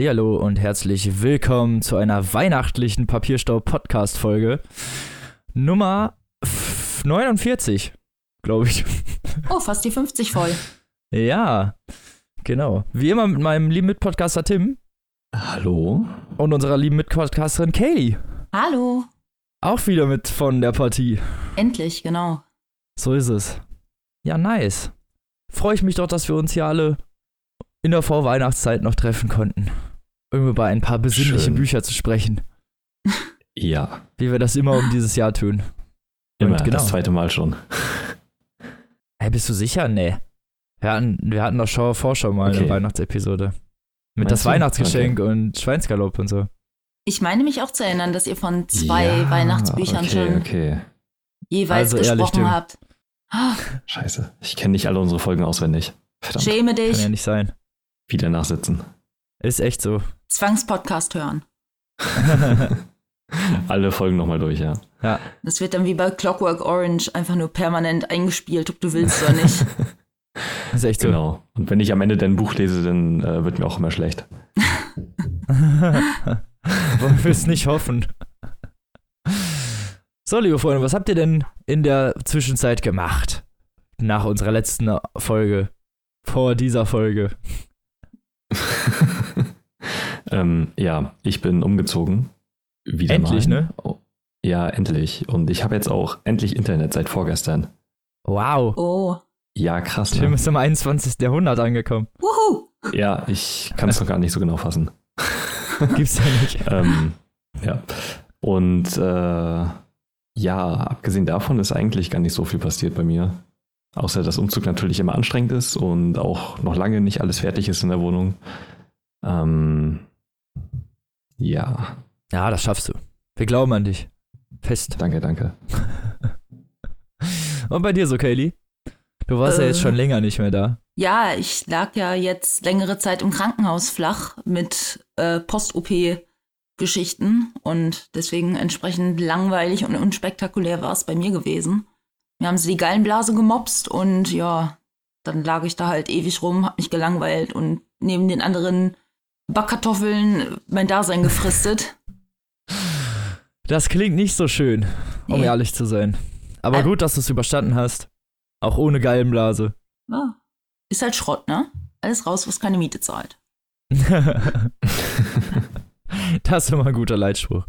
Hallihallo und herzlich willkommen zu einer weihnachtlichen Papierstau-Podcast-Folge. Nummer 49, glaube ich. Oh, fast die 50 voll. Ja, genau. Wie immer mit meinem lieben Mitpodcaster Tim. Hallo. Und unserer lieben Mitpodcasterin Kaylee. Hallo. Auch wieder mit von der Partie. Endlich, genau. So ist es. Ja, nice. Freue ich mich doch, dass wir uns hier alle in der Vorweihnachtszeit noch treffen konnten. Um über ein paar besinnliche Schön. Bücher zu sprechen. Ja, Wie wir das immer um dieses Jahr tun. immer Und genau. das zweite Mal schon. Hey, bist du sicher? Nee. Wir hatten, wir hatten doch schon vorschau mal eine Okay. Weihnachtsepisode. Mit Meinst das du? Weihnachtsgeschenk und Schweinsgalopp und so. Ich meine mich auch zu erinnern, dass ihr von zwei Ja, Weihnachtsbüchern okay, schon Okay, jeweils Also ehrlich, gesprochen Tim. habt. Ah, scheiße. Ich kenne nicht alle unsere Folgen auswendig. Verdammt. Schäme Kann ja dich. nicht sein. Wieder nachsitzen. Ist echt so. Zwangspodcast hören. Alle Folgen nochmal durch, ja. Das wird dann wie bei Clockwork Orange einfach nur permanent eingespielt, ob du willst oder nicht. Ist echt so. Genau. Und wenn ich am Ende dein Buch lese, dann äh, wird mir auch immer schlecht. Wollen wir es nicht hoffen. So, liebe Freunde, was habt ihr denn in der Zwischenzeit gemacht? Nach unserer letzten Folge. Vor dieser Folge. Ähm, ja, ich bin umgezogen. Wieder Endlich, mal. ne? Oh, ja, endlich. Und ich habe jetzt auch endlich Internet seit vorgestern. Wow. Oh. Ja, krass. Tim Ne? ist im 21. Jahrhundert angekommen. Wuhu. Ja, ich kann es noch gar nicht so genau fassen. Gibt's ja nicht. ähm, ja. Und äh, ja, abgesehen davon ist eigentlich gar nicht so viel passiert bei mir. Außer dass Umzug natürlich immer anstrengend ist und auch noch lange nicht alles fertig ist in der Wohnung. Ähm, ja, Ja, das schaffst du. Wir glauben an dich. Fest. danke, danke. Und bei dir so, Kaylee? Du warst ja Äh. jetzt schon länger nicht mehr da. Ja, ich lag ja jetzt längere Zeit im Krankenhaus flach mit äh, Post-OP-Geschichten und deswegen entsprechend langweilig und unspektakulär war es bei mir gewesen. Mir haben sie die Gallenblase gemopst und ja, dann lag ich da halt ewig rum, hab mich gelangweilt und neben den anderen Backkartoffeln mein Dasein gefristet. Das klingt nicht so schön, um Nee. ehrlich zu sein. Aber Äh. gut, dass du es überstanden hast. Auch ohne Gallenblase. Ja, ist halt Schrott, ne? Alles raus, was keine Miete zahlt. das ist immer ein guter Leitspruch.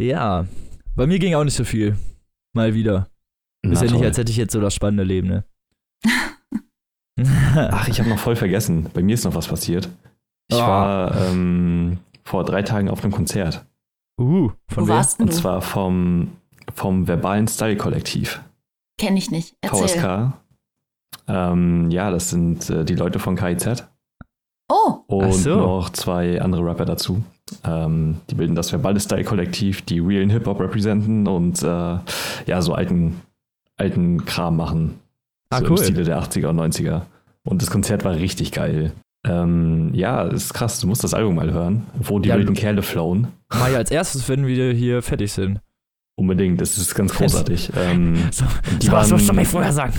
Ja, bei mir ging auch nicht so viel. Mal wieder. Na ist ja nicht, toll. als hätte ich jetzt so das spannende Leben, ne? Ach, ich habe noch voll vergessen. Bei mir ist noch was passiert. Ich Ah. war ähm, vor drei Tagen auf einem Konzert. uh, von Wo wem? warst denn Und du? zwar vom, vom Verbalen Style Kollektiv. Kenn ich nicht. Erzähl. VSK. Ähm, ja, das sind äh, die Leute von KIZ Oh, und Ach so. noch zwei andere Rapper dazu. Ähm, die bilden das Verbale Style Kollektiv, die realen Hip-Hop representen und äh, ja, so alten, alten Kram machen. Ah, so cool. im Stile der 80er und 90er. Und das Konzert war richtig geil. Ähm, ja, ist krass, du musst das Album mal hören, wo die Ja, wilden Kerle flown. Mach ich als erstes, wenn wir hier fertig sind. Unbedingt, das ist ganz großartig. ähm, So, die so was waren- musst du mir vorher sagen.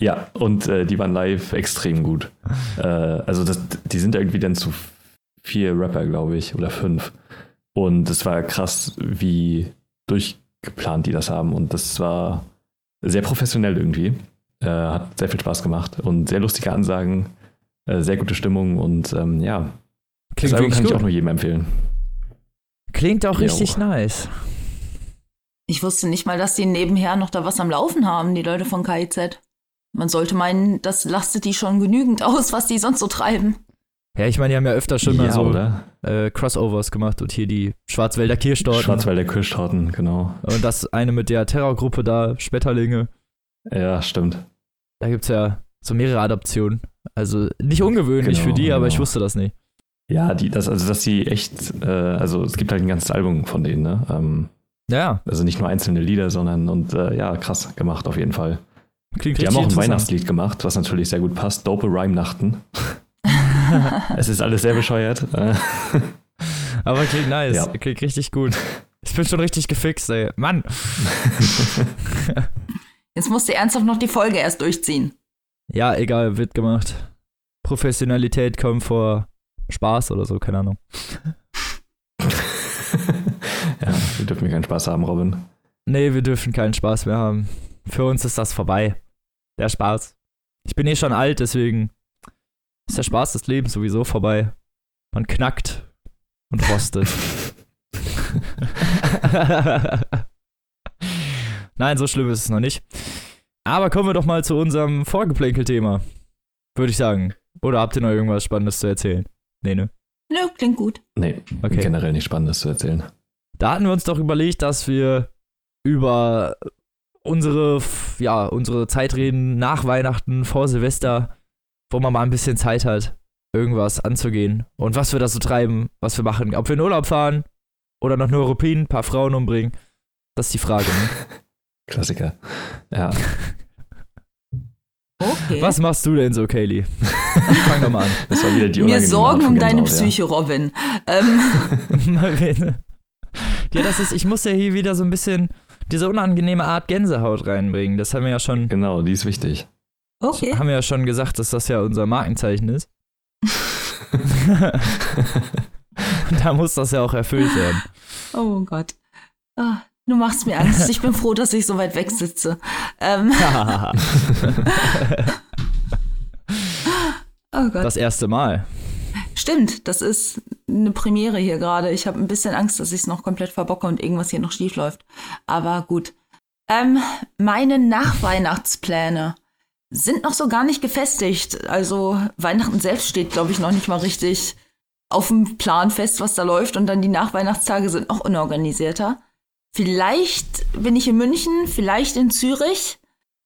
Ja, und äh, die waren live extrem gut. Äh, also das, die sind irgendwie dann zu vier Rapper, glaube ich, oder fünf. Und es war krass, wie durchgeplant die das haben. Und das war sehr professionell irgendwie. Äh, hat sehr viel Spaß gemacht und sehr lustige Ansagen, äh, sehr gute Stimmung und ähm, ja, Klingt das Album kann ich gut. auch nur jedem empfehlen. Klingt auch Jo. richtig nice. ich wusste nicht mal, dass die nebenher noch da was am Laufen haben, die Leute von KIZ. Man sollte meinen, das lastet die schon genügend aus, was die sonst so treiben. Ja, ich meine, die haben ja öfter schon mal ja, so oder? äh, Crossovers gemacht und hier die Schwarzwälder Kirschtorten. Schwarzwälder Kirschtorten, genau. Und das eine mit der Terrorgruppe da, Spetterlinge. Ja, stimmt. Da gibt's ja so mehrere Adaptionen. Also nicht ungewöhnlich Genau, für die, aber ich genau. wusste das nicht. Ja, die, das, also dass sie echt, äh, also es gibt halt ein ganzes Album von denen, ne? Ähm, Ja, also nicht nur einzelne Lieder, sondern und äh, ja, krass gemacht auf jeden Fall. klingt Die haben auch ein. Weihnachtslied gemacht, was natürlich sehr gut passt. Dope Rhyme-Nachten. es ist alles sehr bescheuert. Aber klingt nice, Ja. klingt richtig gut. Ich bin schon richtig gefixt, ey. Mann. Jetzt musst du ernsthaft noch die Folge erst durchziehen. Ja, egal, wird gemacht. Professionalität kommt vor Spaß oder so, keine Ahnung. ja, wir dürfen keinen Spaß haben, Robin. Nee, wir dürfen keinen Spaß mehr haben. Für uns ist das vorbei. Der Spaß. Ich bin eh schon alt, deswegen ist der Spaß des Lebens sowieso vorbei. Man knackt und rostet. Nein, so schlimm ist es noch nicht. Aber kommen wir doch mal zu unserem Vorgeplänkel-Thema. Würde ich sagen. Oder habt ihr noch irgendwas Spannendes zu erzählen? Nee, ne? Nö, klingt gut. Nee, okay. generell nicht Spannendes zu erzählen. Da hatten wir uns doch überlegt, dass wir über unsere, ja, unsere Zeit reden nach Weihnachten, vor Silvester, wo man mal ein bisschen Zeit hat, irgendwas anzugehen. Und was wir da so treiben, was wir machen. Ob wir in Urlaub fahren oder nach Neuruppin ein paar Frauen umbringen. Das ist die Frage, ne? Klassiker. Ja. Okay. Was machst du denn so, Kaylee? Fang doch mal an. Das war wieder die Mir Sorgen um deine Gänsehaut, Psyche, Robin. Ähm, ja, das ist, ich muss ja hier wieder so ein bisschen diese unangenehme Art Gänsehaut reinbringen. Das haben wir ja schon. Genau, die ist wichtig. okay. Haben wir ja schon gesagt, dass das ja unser Markenzeichen ist. da muss das ja auch erfüllt werden. Oh Gott. Ah, du machst mir Angst. Ich bin froh, dass ich so weit weg sitze. Ähm, oh Gott. das erste Mal. Stimmt, das ist eine Premiere hier gerade. Ich habe ein bisschen Angst, dass ich es noch komplett verbocke und irgendwas hier noch schief läuft. Aber gut. Ähm, meine Nachweihnachtspläne sind noch so gar nicht gefestigt. Also Weihnachten selbst steht, glaube ich, noch nicht mal richtig auf dem Plan fest, was da läuft. Und dann die Nachweihnachtstage sind noch unorganisierter. Vielleicht bin ich in München, vielleicht in Zürich.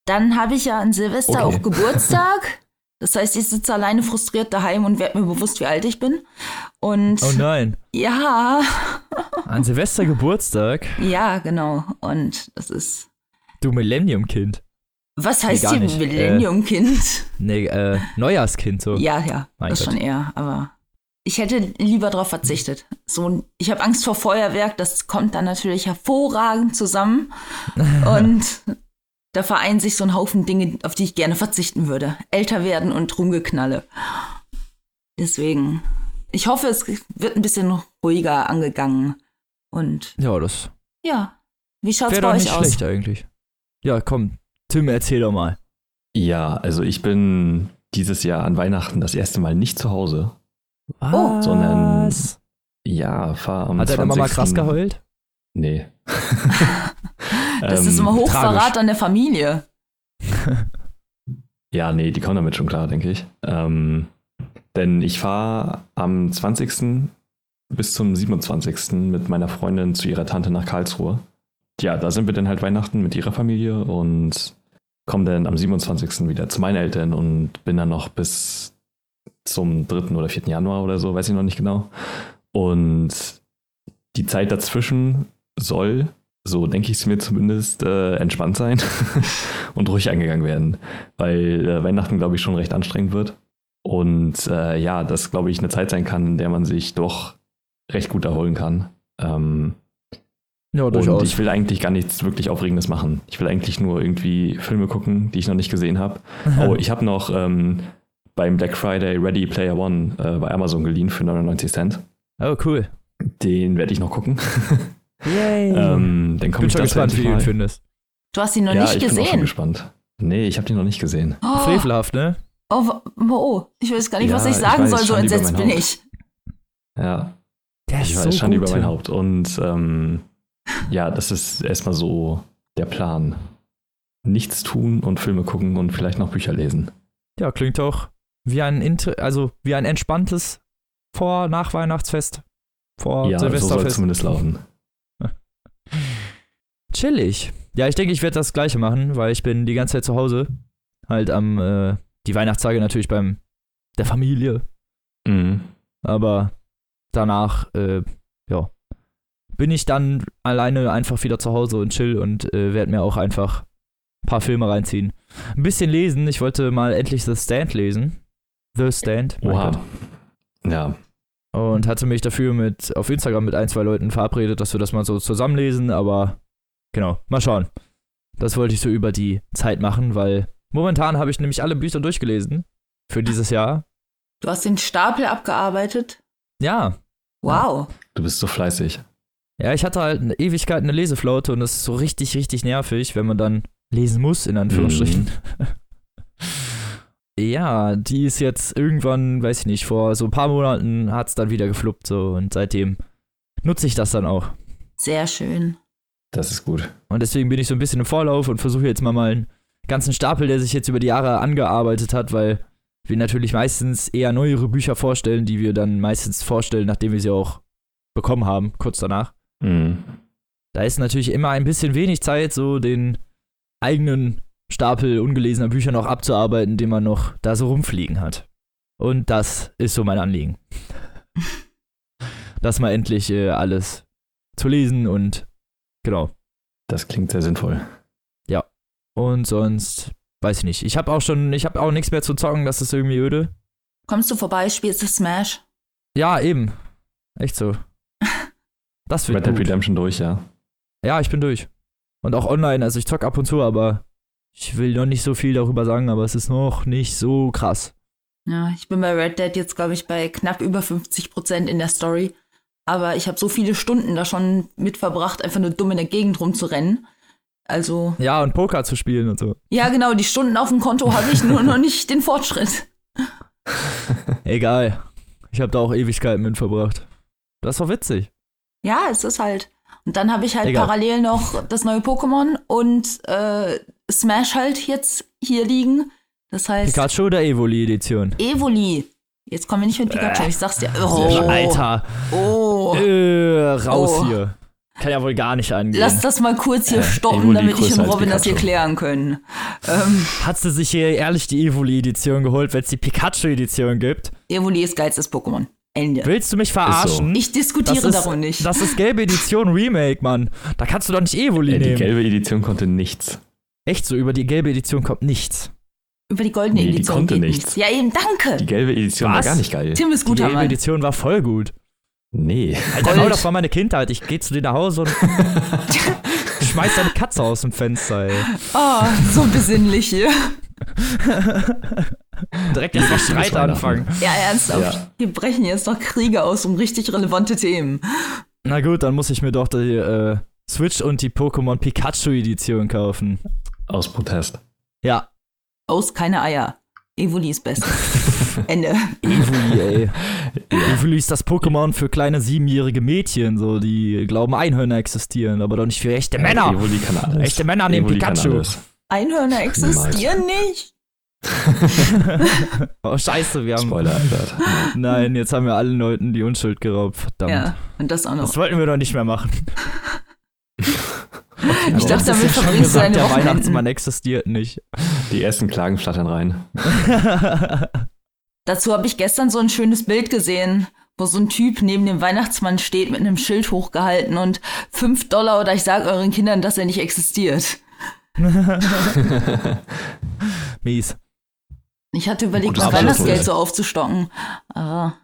Dann habe ich ja an Silvester Okay. auch Geburtstag. Das heißt, ich sitze alleine frustriert daheim und werde mir bewusst, wie alt ich bin. Und Oh nein. ja, An Silvester Geburtstag. ja, genau. Und das ist. Du Millennium-Kind. Was heißt gar hier nicht. Millennium-Kind? Nee, äh, Neujahrskind so. Ja, ja, Mein das Gott. schon eher. Aber ich hätte lieber darauf verzichtet. So, ich habe Angst vor Feuerwerk. Das kommt dann natürlich hervorragend zusammen. Und da vereinen sich so ein Haufen Dinge, auf die ich gerne verzichten würde. Älter werden und Rumgeknalle. Deswegen, ich hoffe, es wird ein bisschen ruhiger angegangen. Und Ja, das ja, wie schaut's wäre bei doch euch nicht aus? schlecht eigentlich. Ja, komm. Tim, erzähl doch mal. Ja, also ich bin dieses Jahr an Weihnachten das erste Mal nicht zu Hause. Oh. Sondern- Ja, fahr am Hat deine Mama 20. krass geheult? Nee. Das ist Ähm, immer Hochverrat tragisch. an der Familie. Ja, nee, die kommen damit schon klar, denke ich. Ähm, denn ich fahre am 20. bis zum 27. mit meiner Freundin zu ihrer Tante nach Karlsruhe. Ja, da sind wir dann halt Weihnachten mit ihrer Familie und komme dann am 27. wieder zu meinen Eltern und bin dann noch bis zum 3. oder 4. Januar oder so, weiß ich noch nicht genau. Und die Zeit dazwischen soll, so denke ich es mir zumindest, äh, entspannt sein und ruhig angegangen werden, weil äh, Weihnachten, glaube ich, schon recht anstrengend wird. Und äh, ja, das, glaube ich, eine Zeit sein kann, in der man sich doch recht gut erholen kann. Ähm, Ja, und durchaus. ich will eigentlich gar nichts wirklich Aufregendes machen. Ich will eigentlich nur irgendwie Filme gucken, die ich noch nicht gesehen habe. Oh, ich habe noch ähm, beim Black Friday Ready Player One äh, bei Amazon geliehen für 99 Cent. oh, cool. Den werde ich noch gucken. Yay. ähm, dann ich komme bin ich schon gespannt, wie du ihn findest. Du hast ihn noch ja, nicht ich bin auch schon gesehen. gespannt. Nee, ich habe den noch nicht gesehen. Oh, Frevelhaft, ne? oh, oh, ich weiß gar nicht, Ja, was ich ich sagen weiß, soll, so entsetzt bin Haupt. ich. Ja, Der ich weiß, Schande über mein Haupt. Und ähm, ja, das ist erstmal so der Plan. Nichts tun und Filme gucken und vielleicht noch Bücher lesen. Ja, klingt auch wie ein, Inter also wie ein entspanntes Vor-Nach-Weihnachtsfest. Vor ja, so soll es Silvesterfest. zumindest laufen. Chillig. Ja, ich denke, ich werde das Gleiche machen, weil ich bin die ganze Zeit zu Hause. Halt am, äh, die Weihnachtstage natürlich beim der Familie. Mhm. Aber danach, äh, ja, bin ich dann alleine einfach wieder zu Hause und chill und äh, werde mir auch einfach ein paar Filme reinziehen. Ein bisschen lesen. Ich wollte mal endlich The Stand lesen. The Stand. Gott. Ja, Und hatte mich dafür mit auf Instagram mit ein, zwei Leuten verabredet, dass wir das mal so zusammenlesen, aber genau, mal schauen. Das wollte ich so über die Zeit machen, weil momentan habe ich nämlich alle Bücher durchgelesen für dieses Jahr. Du hast den Stapel abgearbeitet? Ja. Wow. Du bist so fleißig. Ja, ich hatte halt eine Ewigkeit eine Leseflaute und das ist so richtig, richtig nervig, wenn man dann lesen muss, in Anführungsstrichen. Mhm. ja, die ist jetzt irgendwann, weiß ich nicht, vor so ein paar Monaten hat es dann wieder gefluppt so und seitdem nutze ich das dann auch. Sehr schön. Das ist gut. Und deswegen bin ich so ein bisschen im Vorlauf und versuche jetzt mal mal einen ganzen Stapel, der sich jetzt über die Jahre angearbeitet hat, weil wir natürlich meistens eher neuere Bücher vorstellen, die wir dann meistens vorstellen, nachdem wir sie auch bekommen haben, kurz danach. Mhm. Da ist natürlich immer ein bisschen wenig Zeit, so den eigenen Stapel ungelesener Bücher noch abzuarbeiten, den man noch da so rumfliegen hat. Und das ist so mein Anliegen. das mal endlich äh, alles zu lesen und genau. Das klingt sehr sinnvoll. Und sonst, weiß ich nicht. Ich habe auch schon, ich habe auch nichts mehr zu zocken, das ist irgendwie öde. Kommst du vorbei, spielst du Smash? Ja, eben. Echt so. Das wird Red Dead. Redemption durch, ja. Ja, ich bin durch. Und auch online, also ich zock ab und zu, aber ich will noch nicht so viel darüber sagen, aber es ist noch nicht so krass. Ja, ich bin bei Red Dead jetzt, glaube ich, bei knapp über 50 Prozent in der Story. Aber ich habe so viele Stunden da schon mit verbracht, einfach nur dumm in der Gegend rumzurennen. Also, Ja, und Poker zu spielen und so. ja, genau, die Stunden auf dem Konto habe ich nur noch nicht den Fortschritt. Egal. Ich habe da auch Ewigkeiten mit verbracht. Das war witzig. Ja, es ist halt. Und dann habe ich halt Egal. parallel noch das neue Pokémon und äh, Smash halt jetzt hier liegen. Das heißt, Pikachu oder Evoli-Edition? Evoli. Jetzt kommen wir nicht mit Pikachu, ich sag's dir. Oh, Sehr schön. Alter. Oh. Äh, raus Oh. hier. Kann ja wohl gar nicht angehen. Lass das mal kurz hier Äh, stoppen, Evoli damit ich und Robin das hier klären können. Ähm, Hat sie sich hier ehrlich die Evoli-Edition geholt, wenn es die Pikachu-Edition gibt? Evoli ist geilstes Pokémon. Ende. Willst du mich verarschen? Ich diskutiere das ist, darum nicht. Das ist gelbe Edition Remake, Mann. Da kannst du doch nicht Evoli Äh, die nehmen. gelbe Edition konnte nichts. Echt so, über die gelbe Edition kommt nichts. Über die goldene Nee, die Edition konnte geht nichts. nichts. Ja, eben, danke. Die gelbe Edition Was? war gar nicht geil. Tim ist Die guter gelbe Mann. Edition war voll gut. Nee. Alter, Gold. Das war meine Kindheit. Ich geh zu dir nach Hause und schmeiß deine Katze aus dem Fenster, ey. Oh, so besinnlich hier. Direkt erst mal Richtiges Streit anfangen. Ja, ernsthaft. Ja. Wir brechen jetzt noch Kriege aus um richtig relevante Themen. Na gut, dann muss ich mir doch die äh, Switch und die Pokémon Pikachu Edition kaufen. Aus Protest. Ja, Aus keine Eier. Evoli ist besser. Ende. Evoli, ey. Evoli ist das Pokémon für kleine siebenjährige Mädchen, so die glauben Einhörner existieren, aber doch nicht für echte Männer. Evoli kann alles. Echte Männer nehmen Pikachu. Einhörner existieren nicht. Oh scheiße, wir haben Spoiler alert. Nein, jetzt haben wir allen Leuten die Unschuld geraubt. Verdammt. Ja, und das auch noch. Das wollten wir doch nicht mehr machen. Ich dachte, Das damit verbringst du deine der Wochenenden. Weihnachtsmann existiert nicht. Die ersten Klagen flattern rein. Dazu habe ich gestern so ein schönes Bild gesehen, wo so ein Typ neben dem Weihnachtsmann steht mit einem Schild hochgehalten und 5 Dollar oder ich sage euren Kindern, dass er nicht existiert. Mies. Ich hatte überlegt, mein Weihnachtsgeld so aufzustocken. Aber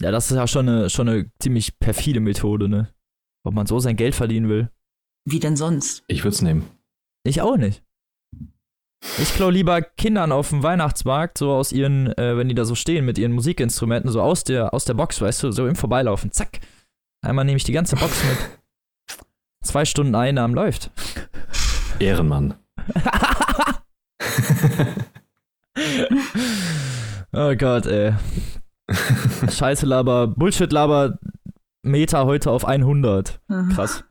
Ja, das ist ja schon eine, schon eine ziemlich perfide Methode, ne? Ob man so sein Geld verdienen will. Wie denn sonst? Ich würde es nehmen. Ich auch nicht. Ich klau lieber Kindern auf dem Weihnachtsmarkt, so aus ihren, äh, wenn die da so stehen mit ihren Musikinstrumenten, so aus der, aus der Box, weißt du, so im Vorbeilaufen. Zack. Einmal nehme ich die ganze Box mit. Zwei Stunden Einnahmen läuft. Ehrenmann. Oh Gott, ey. Scheiße Laber, Bullshit Laber, Meta heute auf 100. Krass.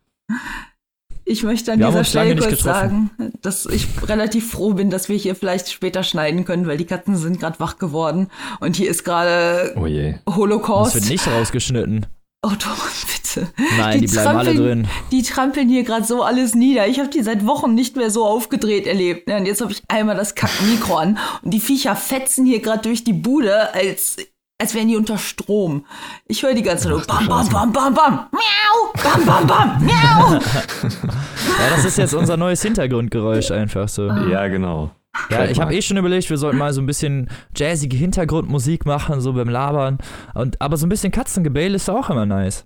Ich möchte an Wir dieser Stelle kurz sagen, dass ich relativ froh bin, dass wir hier vielleicht später schneiden können, weil die Katzen sind gerade wach geworden und hier ist gerade Oh je. Das Holocaust. wird nicht rausgeschnitten. Oh Thomas, bitte. Nein, die, bleiben alle trampeln- drin. Die trampeln hier gerade so alles nieder. Ich habe die seit Wochen nicht mehr so aufgedreht erlebt. Und jetzt habe ich einmal das Kack-Mikro an und die Viecher fetzen hier gerade durch die Bude, als, als wären die unter Strom. Ich höre die ganze Zeit nur bam, bam, bam, bam, bam, miau, bam, bam, bam, miau. Ja, das ist jetzt unser neues Hintergrundgeräusch einfach so. Ja, genau. Ja, ich habe eh schon überlegt, wir sollten mal so ein bisschen jazzige Hintergrundmusik machen, so beim Labern. Und, aber so ein bisschen Katzengebell ist auch immer nice.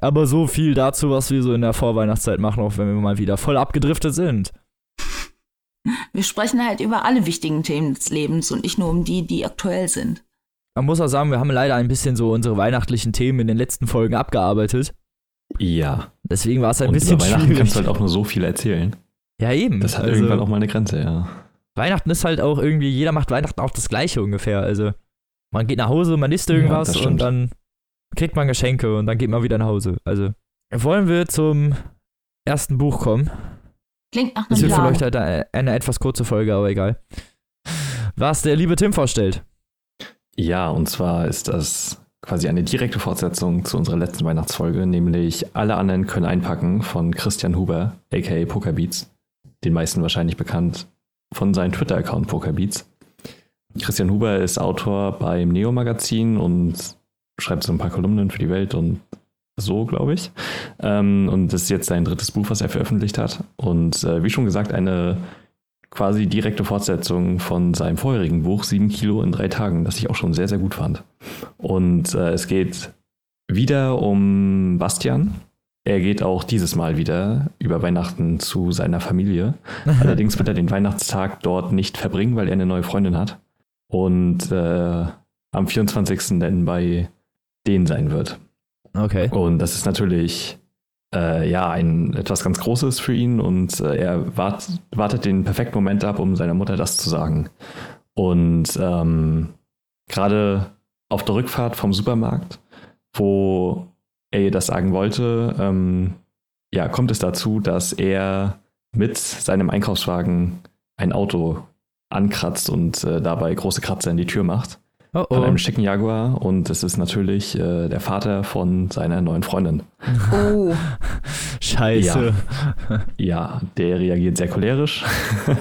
Aber so viel dazu, was wir so in der Vorweihnachtszeit machen, auch wenn wir mal wieder voll abgedriftet sind. Wir sprechen halt über alle wichtigen Themen des Lebens und nicht nur um die, die aktuell sind. Man muss auch sagen, wir haben leider ein bisschen so unsere weihnachtlichen Themen in den letzten Folgen abgearbeitet. Ja. Deswegen war es ein Und bisschen über Weihnachten schwierig. kannst du halt auch nur so viel erzählen. ja, eben. Das hat Also, irgendwann auch mal eine Grenze, ja. Weihnachten ist halt auch irgendwie, jeder macht Weihnachten auch das Gleiche ungefähr. Also, man geht nach Hause, man isst irgendwas das und dann kriegt man Geschenke und dann geht man wieder nach Hause. Also, wollen wir zum ersten Buch kommen? Klingt nach Das einem wird vielleicht Plan. halt eine, eine etwas kurze Folge, aber egal. Was der liebe Tim vorstellt. Ja, und zwar ist das quasi eine direkte Fortsetzung zu unserer letzten Weihnachtsfolge, nämlich Alle anderen können einpacken von Christian Huber, aka Pokerbeats. Den meisten wahrscheinlich bekannt von seinem Twitter-Account Pokerbeats. Christian Huber ist Autor beim Neo-Magazin und schreibt so ein paar Kolumnen für die Welt und so, glaube ich. Ähm, und das ist jetzt sein drittes Buch, was er veröffentlicht hat. Und äh, wie schon gesagt, eine quasi direkte Fortsetzung von seinem vorherigen Buch, Sieben Kilo in drei Tagen, das ich auch schon sehr, sehr gut fand. Und äh, es geht wieder um Bastian. Er geht auch dieses Mal wieder über Weihnachten zu seiner Familie. Allerdings wird er den Weihnachtstag dort nicht verbringen, weil er eine neue Freundin hat. Und äh, am 24. dann bei denen sein wird. Okay. Und das ist natürlich äh, ja ein etwas ganz Großes für ihn und äh, er wart, wartet den perfekten Moment ab, um seiner Mutter das zu sagen. Und ähm, gerade auf der Rückfahrt vom Supermarkt, wo er ihr das sagen wollte, ähm, ja, kommt es dazu, dass er mit seinem Einkaufswagen ein Auto ankratzt und äh, dabei große Kratzer in die Tür macht Oh von oh. einem schicken Jaguar und es ist natürlich äh, der Vater von seiner neuen Freundin. Oh, Scheiße. Ja, der reagiert sehr cholerisch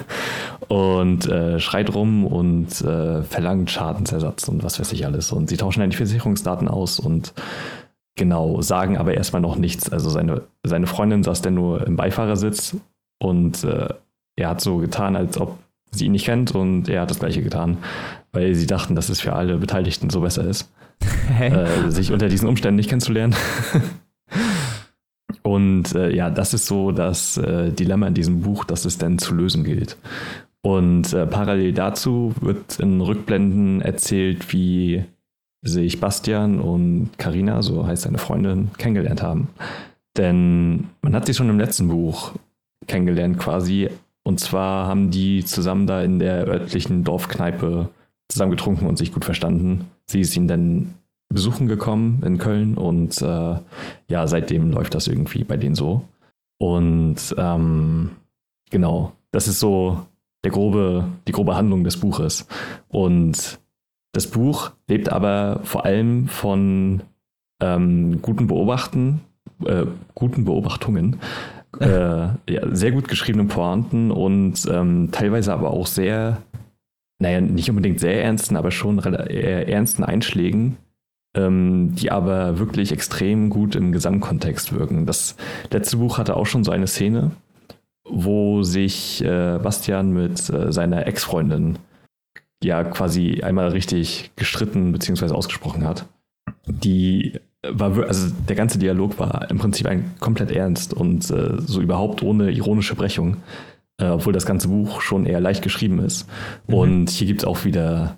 und äh, schreit rum und äh, verlangt Schadensersatz und was weiß ich alles. Und sie tauschen dann die Versicherungsdaten aus und genau, sagen aber erstmal noch nichts. Also seine, seine Freundin saß dann nur im Beifahrersitz und äh, er hat so getan, als ob sie ihn nicht kennt und er hat das gleiche getan, weil sie dachten, dass es für alle Beteiligten so besser ist. Äh, sich unter diesen Umständen nicht kennenzulernen. Und äh, ja, das ist so das äh, Dilemma in diesem Buch, das es dann zu lösen gilt. Und äh, parallel dazu wird in Rückblenden erzählt, wie sich Bastian und Karina, so heißt seine Freundin, kennengelernt haben. Denn man hat sie schon im letzten Buch kennengelernt quasi. Und zwar haben die zusammen da in der örtlichen Dorfkneipe zusammen getrunken und sich gut verstanden. Sie ist ihn dann besuchen gekommen in Köln und äh, ja, seitdem läuft das irgendwie bei denen so. Und ähm, genau, das ist so der grobe, die grobe Handlung des Buches. Und das Buch lebt aber vor allem von ähm, guten Beobachten, äh, guten Beobachtungen, äh, ja, sehr gut geschriebenen Pointen und ähm, teilweise aber auch sehr, naja, nicht unbedingt sehr ernsten, aber schon ernsten Einschlägen, ähm, die aber wirklich extrem gut im Gesamtkontext wirken. Das letzte Buch hatte auch schon so eine Szene, wo sich äh, Bastian mit äh, seiner Ex-Freundin ja quasi einmal richtig gestritten bzw. ausgesprochen hat. Die war, wir- also der ganze Dialog war im Prinzip ein komplett ernst und äh, so überhaupt ohne ironische Brechung, äh, obwohl das ganze Buch schon eher leicht geschrieben ist. Mhm. Und hier gibt es auch wieder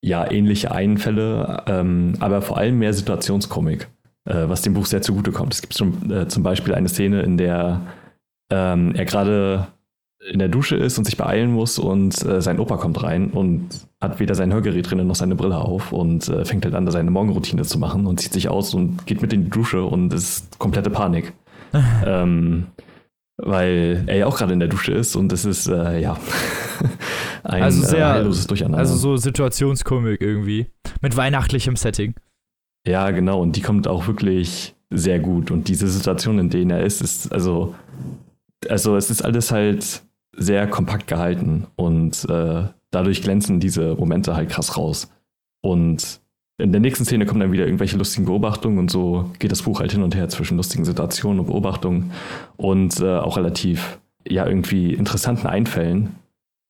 ja ähnliche Einfälle, ähm, aber vor allem mehr Situationskomik, äh, was dem Buch sehr zugutekommt. Es gibt zum, äh, zum Beispiel eine Szene, in der ähm, er gerade in der Dusche ist und sich beeilen muss und äh, sein Opa kommt rein und hat weder sein Hörgerät drin noch seine Brille auf und äh, fängt halt an, da seine Morgenroutine zu machen und zieht sich aus und geht mit in die Dusche und ist komplette Panik. ähm, weil er ja auch gerade in der Dusche ist und es ist, äh, ja, ein Also sehr- äh, Durcheinander. Also so Situationskomik irgendwie. Mit weihnachtlichem Setting. Ja, genau. Und die kommt auch wirklich sehr gut. Und diese Situation, in denen er ist, ist also, also es ist alles halt sehr kompakt gehalten und äh, dadurch glänzen diese Momente halt krass raus. Und in der nächsten Szene kommen dann wieder irgendwelche lustigen Beobachtungen und so geht das Buch halt hin und her zwischen lustigen Situationen und Beobachtungen und äh, auch relativ, ja, irgendwie interessanten Einfällen.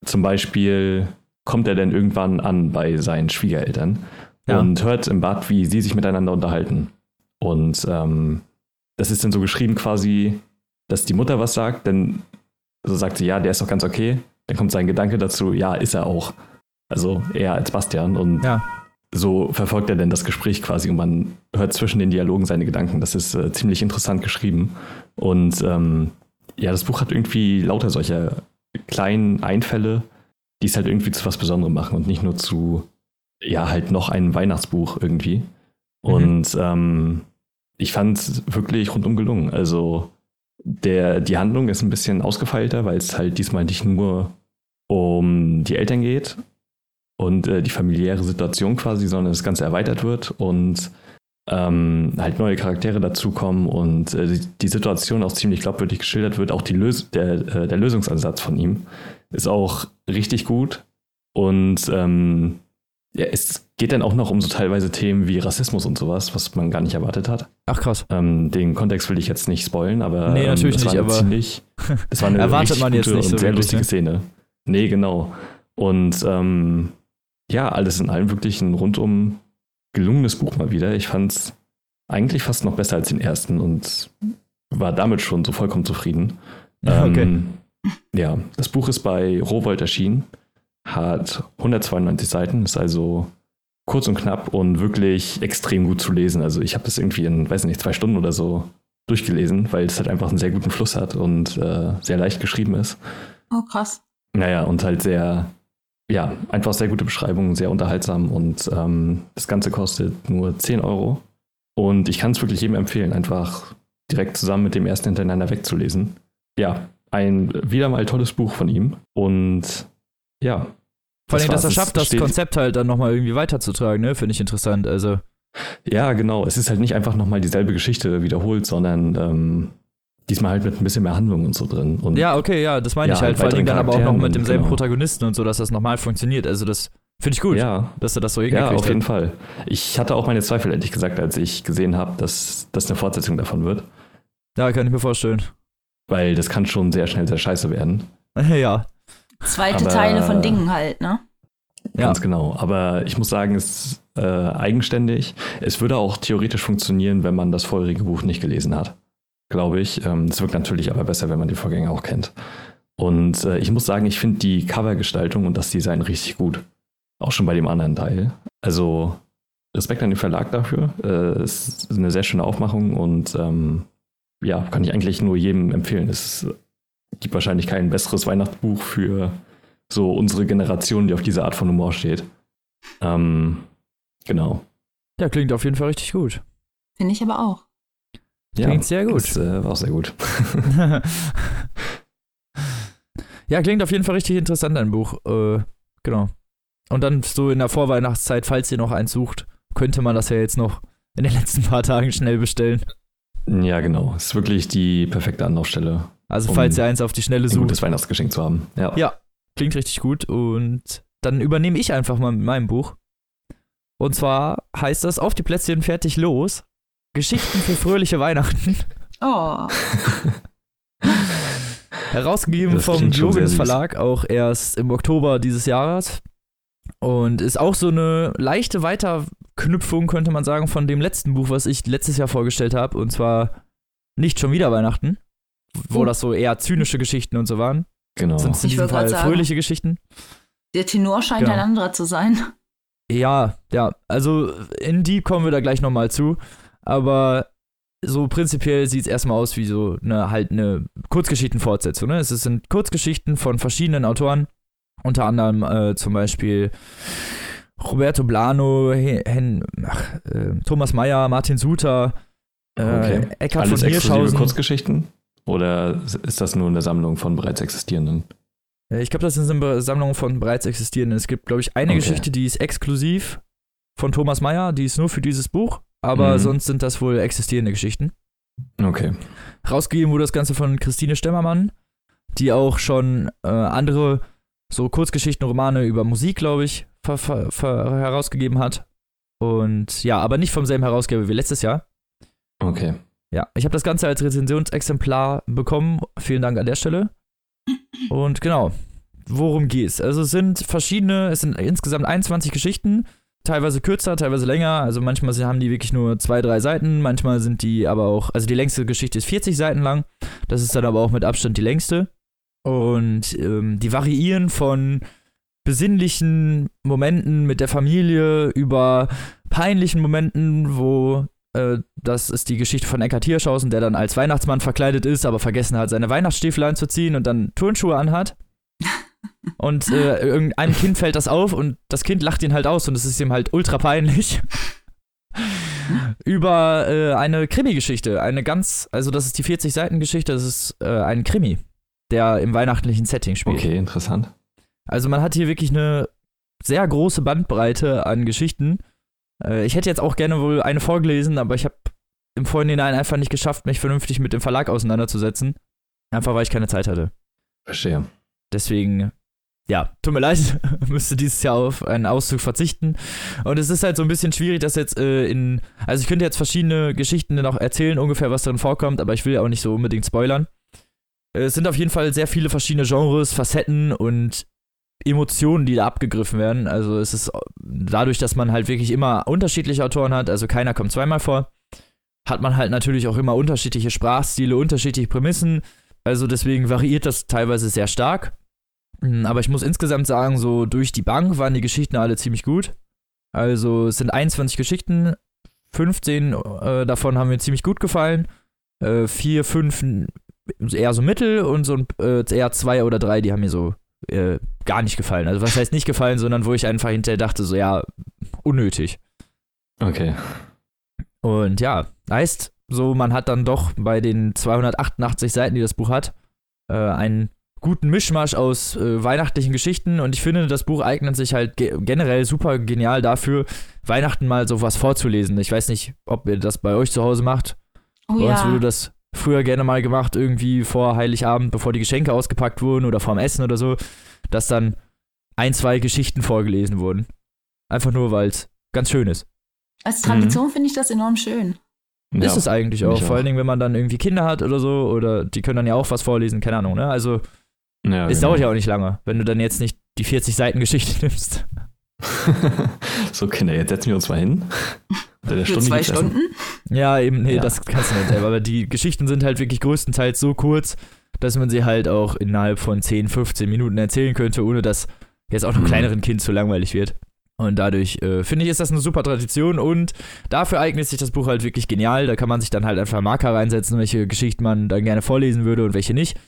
Zum Beispiel kommt er dann irgendwann an bei seinen Schwiegereltern Ja. und hört im Bad, wie sie sich miteinander unterhalten. Und ähm, das ist dann so geschrieben quasi, dass die Mutter was sagt, denn so sagt sie, ja, der ist doch ganz okay. dann kommt sein Gedanke dazu, ja, ist er auch. Also eher als Bastian und Ja. So verfolgt er denn das Gespräch quasi und man hört zwischen den Dialogen seine Gedanken. Das ist äh, ziemlich interessant geschrieben. Und ähm, ja, das Buch hat irgendwie lauter solcher kleinen Einfälle, die es halt irgendwie zu was Besonderem machen und nicht nur zu, ja, halt noch ein Weihnachtsbuch irgendwie. Mhm. Und ähm, ich fand es wirklich rundum gelungen. Also der, die Handlung ist ein bisschen ausgefeilter, weil es halt diesmal nicht nur um die Eltern geht und äh, die familiäre Situation quasi, sondern das Ganze erweitert wird und ähm, halt neue Charaktere dazukommen und äh, die, die Situation auch ziemlich glaubwürdig geschildert wird. Auch die Lös der, äh, der Lösungsansatz von ihm ist auch richtig gut und ähm, ja, es geht dann auch noch um so teilweise Themen wie Rassismus und sowas, was man gar nicht erwartet hat. Ach krass. Ähm, den Kontext will ich jetzt nicht spoilen, aber Nee, natürlich ähm, das nicht, war eine aber ziemlich, das war eine Erwartet man jetzt nicht so sehr wirklich, lustige ne? Szene. Nee, genau. Und ähm, ja, alles in allem wirklich ein rundum gelungenes Buch mal wieder. Ich fand es eigentlich fast noch besser als den ersten und war damit schon so vollkommen zufrieden. Okay. Ähm, ja, das Buch ist bei Rowold erschienen, hat 192 Seiten, ist also kurz und knapp und wirklich extrem gut zu lesen. Also ich habe das irgendwie in, weiß nicht, zwei Stunden oder so durchgelesen, weil es halt einfach einen sehr guten Fluss hat und äh, sehr leicht geschrieben ist. Oh, krass. Naja, und halt sehr, ja, einfach sehr gute Beschreibung, sehr unterhaltsam und ähm, das Ganze kostet nur 10 Euro. Und ich kann es wirklich jedem empfehlen, einfach direkt zusammen mit dem ersten hintereinander wegzulesen. Ja, ein wieder mal tolles Buch von ihm. Und ja. Vor allem, dass er schafft, das Konzept halt dann nochmal irgendwie weiterzutragen, ne? Finde ich interessant. Also, Ja, genau. Es ist halt nicht einfach nochmal dieselbe Geschichte wiederholt, sondern ähm, diesmal halt mit ein bisschen mehr Handlung und so drin. Und ja, okay, ja, das meine Ja, ich halt. halt Vor allem dann aber auch noch mit demselben genau. Protagonisten und so, dass das nochmal funktioniert. Also, das finde ich gut, ja, dass er das so Ja, hingekriegt auf jeden hat. Fall. Ich hatte auch meine Zweifel, ehrlich gesagt, als ich gesehen habe, dass das eine Fortsetzung davon wird. Ja, kann ich mir vorstellen. Weil das kann schon sehr schnell sehr scheiße werden. ja. Zweite Aber- Teile von Dingen halt, ne? Ja. Ganz genau. Aber ich muss sagen, es ist äh, eigenständig. Es würde auch theoretisch funktionieren, wenn man das vorherige Buch nicht gelesen hat. Glaube ich. Ähm, Es wirkt natürlich aber besser, wenn man die Vorgänger auch kennt. Und äh, ich muss sagen, ich finde die Covergestaltung und das Design richtig gut. Auch schon bei dem anderen Teil. Also Respekt an den Verlag dafür. Äh, Es ist eine sehr schöne Aufmachung und ähm, ja, kann ich eigentlich nur jedem empfehlen. Es gibt wahrscheinlich kein besseres Weihnachtsbuch für so unsere Generation, die auf diese Art von Humor steht. Ähm, genau. Ja, klingt auf jeden Fall richtig gut. Finde ich aber auch. Klingt sehr gut. Das äh, war auch sehr gut. ja, klingt auf jeden Fall richtig interessant, ein Buch. Äh, genau. Und dann so in der Vorweihnachtszeit, falls ihr noch eins sucht, könnte man das ja jetzt noch in den letzten paar Tagen schnell bestellen. Ja, genau. Ist wirklich die perfekte Anlaufstelle, Also Um falls ihr eins auf die Schnelle ein sucht, gutes Weihnachtsgeschenk zu haben. Ja. Ja. klingt richtig gut. Und dann übernehme ich einfach mal mit meinem Buch. Und zwar heißt das Auf die Plätzchen fertig los. Geschichten für fröhliche Weihnachten. Oh, Herausgegeben Das vom süß. Verlag, auch erst im Oktober dieses Jahres. Und ist auch so eine leichte Weiterknüpfung, könnte man sagen, von dem letzten Buch, was ich letztes Jahr vorgestellt habe. Und zwar nicht schon wieder Weihnachten, wo Oh. das so eher zynische Geschichten und so waren. Genau. Sind es in diesem Fall sagen. fröhliche Geschichten? der Tenor scheint Genau. ein anderer zu sein. Ja, ja, also in die kommen wir da gleich nochmal zu. Aber so prinzipiell sieht es erstmal aus wie so eine halt eine Kurzgeschichtenfortsetzung. Ne? Es sind Kurzgeschichten von verschiedenen Autoren, unter anderem äh, zum Beispiel Roberto Blano, Hen, ach, äh, Thomas Mayer, Martin Suter, äh, Okay. Eckhard Alles von exklusive Hirschhausen. Kurzgeschichten? Oder ist das nur eine Sammlung von bereits existierenden? Äh, Ich glaube, das sind Be- Sammlungen von bereits existierenden. Es gibt, glaube ich, eine Okay. Geschichte, die ist exklusiv von Thomas Mayer, die ist nur für dieses Buch, aber Mhm. sonst sind das wohl existierende Geschichten. Okay. Rausgegeben wurde das Ganze von Christine Stemmermann, die auch schon äh, andere so Kurzgeschichtenromane über Musik, glaube ich, herausgegeben hat. Und ja, aber nicht vom selben Herausgeber wie letztes Jahr. Okay. Ja, ich habe das Ganze als Rezensionsexemplar bekommen. Vielen Dank an der Stelle. Und genau, worum geht's? Also es sind verschiedene, es sind insgesamt 21 Geschichten, teilweise kürzer, teilweise länger. Also manchmal haben die wirklich nur zwei, drei Seiten, manchmal sind die aber auch, also die längste Geschichte ist 40 Seiten lang. Das ist dann aber auch mit Abstand die längste. Und ähm, die variieren von besinnlichen Momenten mit der Familie über peinlichen Momenten, wo äh, das ist die Geschichte von Eckhard Hirschhausen, der dann als Weihnachtsmann verkleidet ist, aber vergessen hat, seine Weihnachtsstiefel anzuziehen und dann Turnschuhe anhat. Und äh, irgendeinem Kind fällt das auf und das Kind lacht ihn halt aus und es ist ihm halt ultra peinlich. Über äh, eine Krimi-Geschichte. Eine ganz, also das ist die 40-Seiten-Geschichte, das ist äh, ein Krimi, der im weihnachtlichen Setting spielt. Okay, interessant. Also man hat hier wirklich eine sehr große Bandbreite an Geschichten. Äh, ich hätte jetzt auch gerne wohl eine vorgelesen, aber ich habe im Vorhinein einfach nicht geschafft, mich vernünftig mit dem Verlag auseinanderzusetzen. Einfach weil ich keine Zeit hatte. Verstehe. Deswegen, ja, tut mir leid, müsste dieses Jahr auf einen Auszug verzichten. Und es ist halt so ein bisschen schwierig, das jetzt äh, in. Also ich könnte jetzt verschiedene Geschichten noch erzählen, ungefähr was drin vorkommt, aber ich will ja auch nicht so unbedingt spoilern. Äh, Es sind auf jeden Fall sehr viele verschiedene Genres, Facetten und Emotionen, die da abgegriffen werden. Also es ist dadurch, dass man halt wirklich immer unterschiedliche Autoren hat, also keiner kommt zweimal vor, hat man halt natürlich auch immer unterschiedliche Sprachstile, unterschiedliche Prämissen. Also deswegen variiert das teilweise sehr stark. Mm, Aber ich muss insgesamt sagen, so durch die Bank waren die Geschichten alle ziemlich gut. Also es sind 21 Geschichten, 15 äh, davon haben mir ziemlich gut gefallen. Äh, vier, fünf eher so mittel und so äh, eher zwei oder drei, die haben mir so äh, gar nicht gefallen. Also was heißt nicht gefallen, sondern wo ich einfach hinterher dachte, so ja, unnötig. Okay. Und ja, heißt, so man hat dann doch bei den 288 Seiten, die das Buch hat, äh, einen guten Mischmasch aus äh, weihnachtlichen Geschichten und ich finde, das Buch eignet sich halt ge generell super genial dafür, Weihnachten mal sowas vorzulesen. Ich weiß nicht, ob ihr das bei euch zu Hause macht. Oh Bei uns ja. wurde das früher gerne mal gemacht, irgendwie vor Heiligabend, bevor die Geschenke ausgepackt wurden oder vorm Essen oder so, dass dann ein, zwei Geschichten vorgelesen wurden. Einfach nur, weil es ganz schön ist. Als Tradition finde ich das enorm schön. ist es eigentlich auch, vor allen Dingen, wenn man dann irgendwie Kinder hat oder so, oder die können dann ja auch was vorlesen, keine Ahnung, ne? Also, Ja, es genau. dauert ja auch nicht lange, wenn du dann jetzt nicht die 40 Seiten Geschichte nimmst. so, Kinder, jetzt setzen wir uns mal hin. Für Stunde zwei Essen. Stunden. Ja, eben, nee, Ja. das kannst du nicht selber, aber die Geschichten sind halt wirklich größtenteils so kurz, dass man sie halt auch innerhalb von 10, 15 Minuten erzählen könnte, ohne dass jetzt auch einem Mhm. kleineren Kind zu langweilig wird. Und dadurch äh, finde ich, ist das eine super Tradition und dafür eignet sich das Buch halt wirklich genial. Da kann man sich dann halt einfach Marker reinsetzen, welche Geschichten man dann gerne vorlesen würde und welche nicht.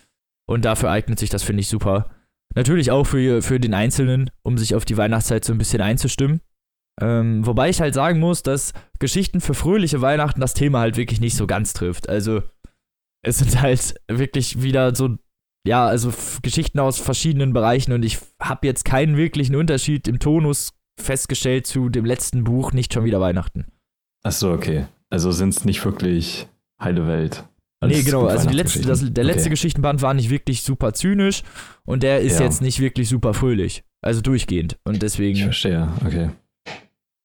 Und dafür eignet sich das, finde ich, super. Natürlich auch für, für den Einzelnen, um sich auf die Weihnachtszeit so ein bisschen einzustimmen. Ähm, wobei ich halt sagen muss, dass Geschichten für fröhliche Weihnachten das Thema halt wirklich nicht so ganz trifft. Also, es sind halt wirklich wieder so, ja, also Geschichten aus verschiedenen Bereichen und ich habe jetzt keinen wirklichen Unterschied im Tonus festgestellt zu dem letzten Buch, nicht schon wieder Weihnachten. Achso, okay. Also sind es nicht wirklich heile Welt. Nee, Alles genau, gut also die letzte, das, der letzte okay. Geschichtenband war nicht wirklich super zynisch und der ist Ja. jetzt nicht wirklich super fröhlich. Also durchgehend. Und Ich deswegen verstehe, okay.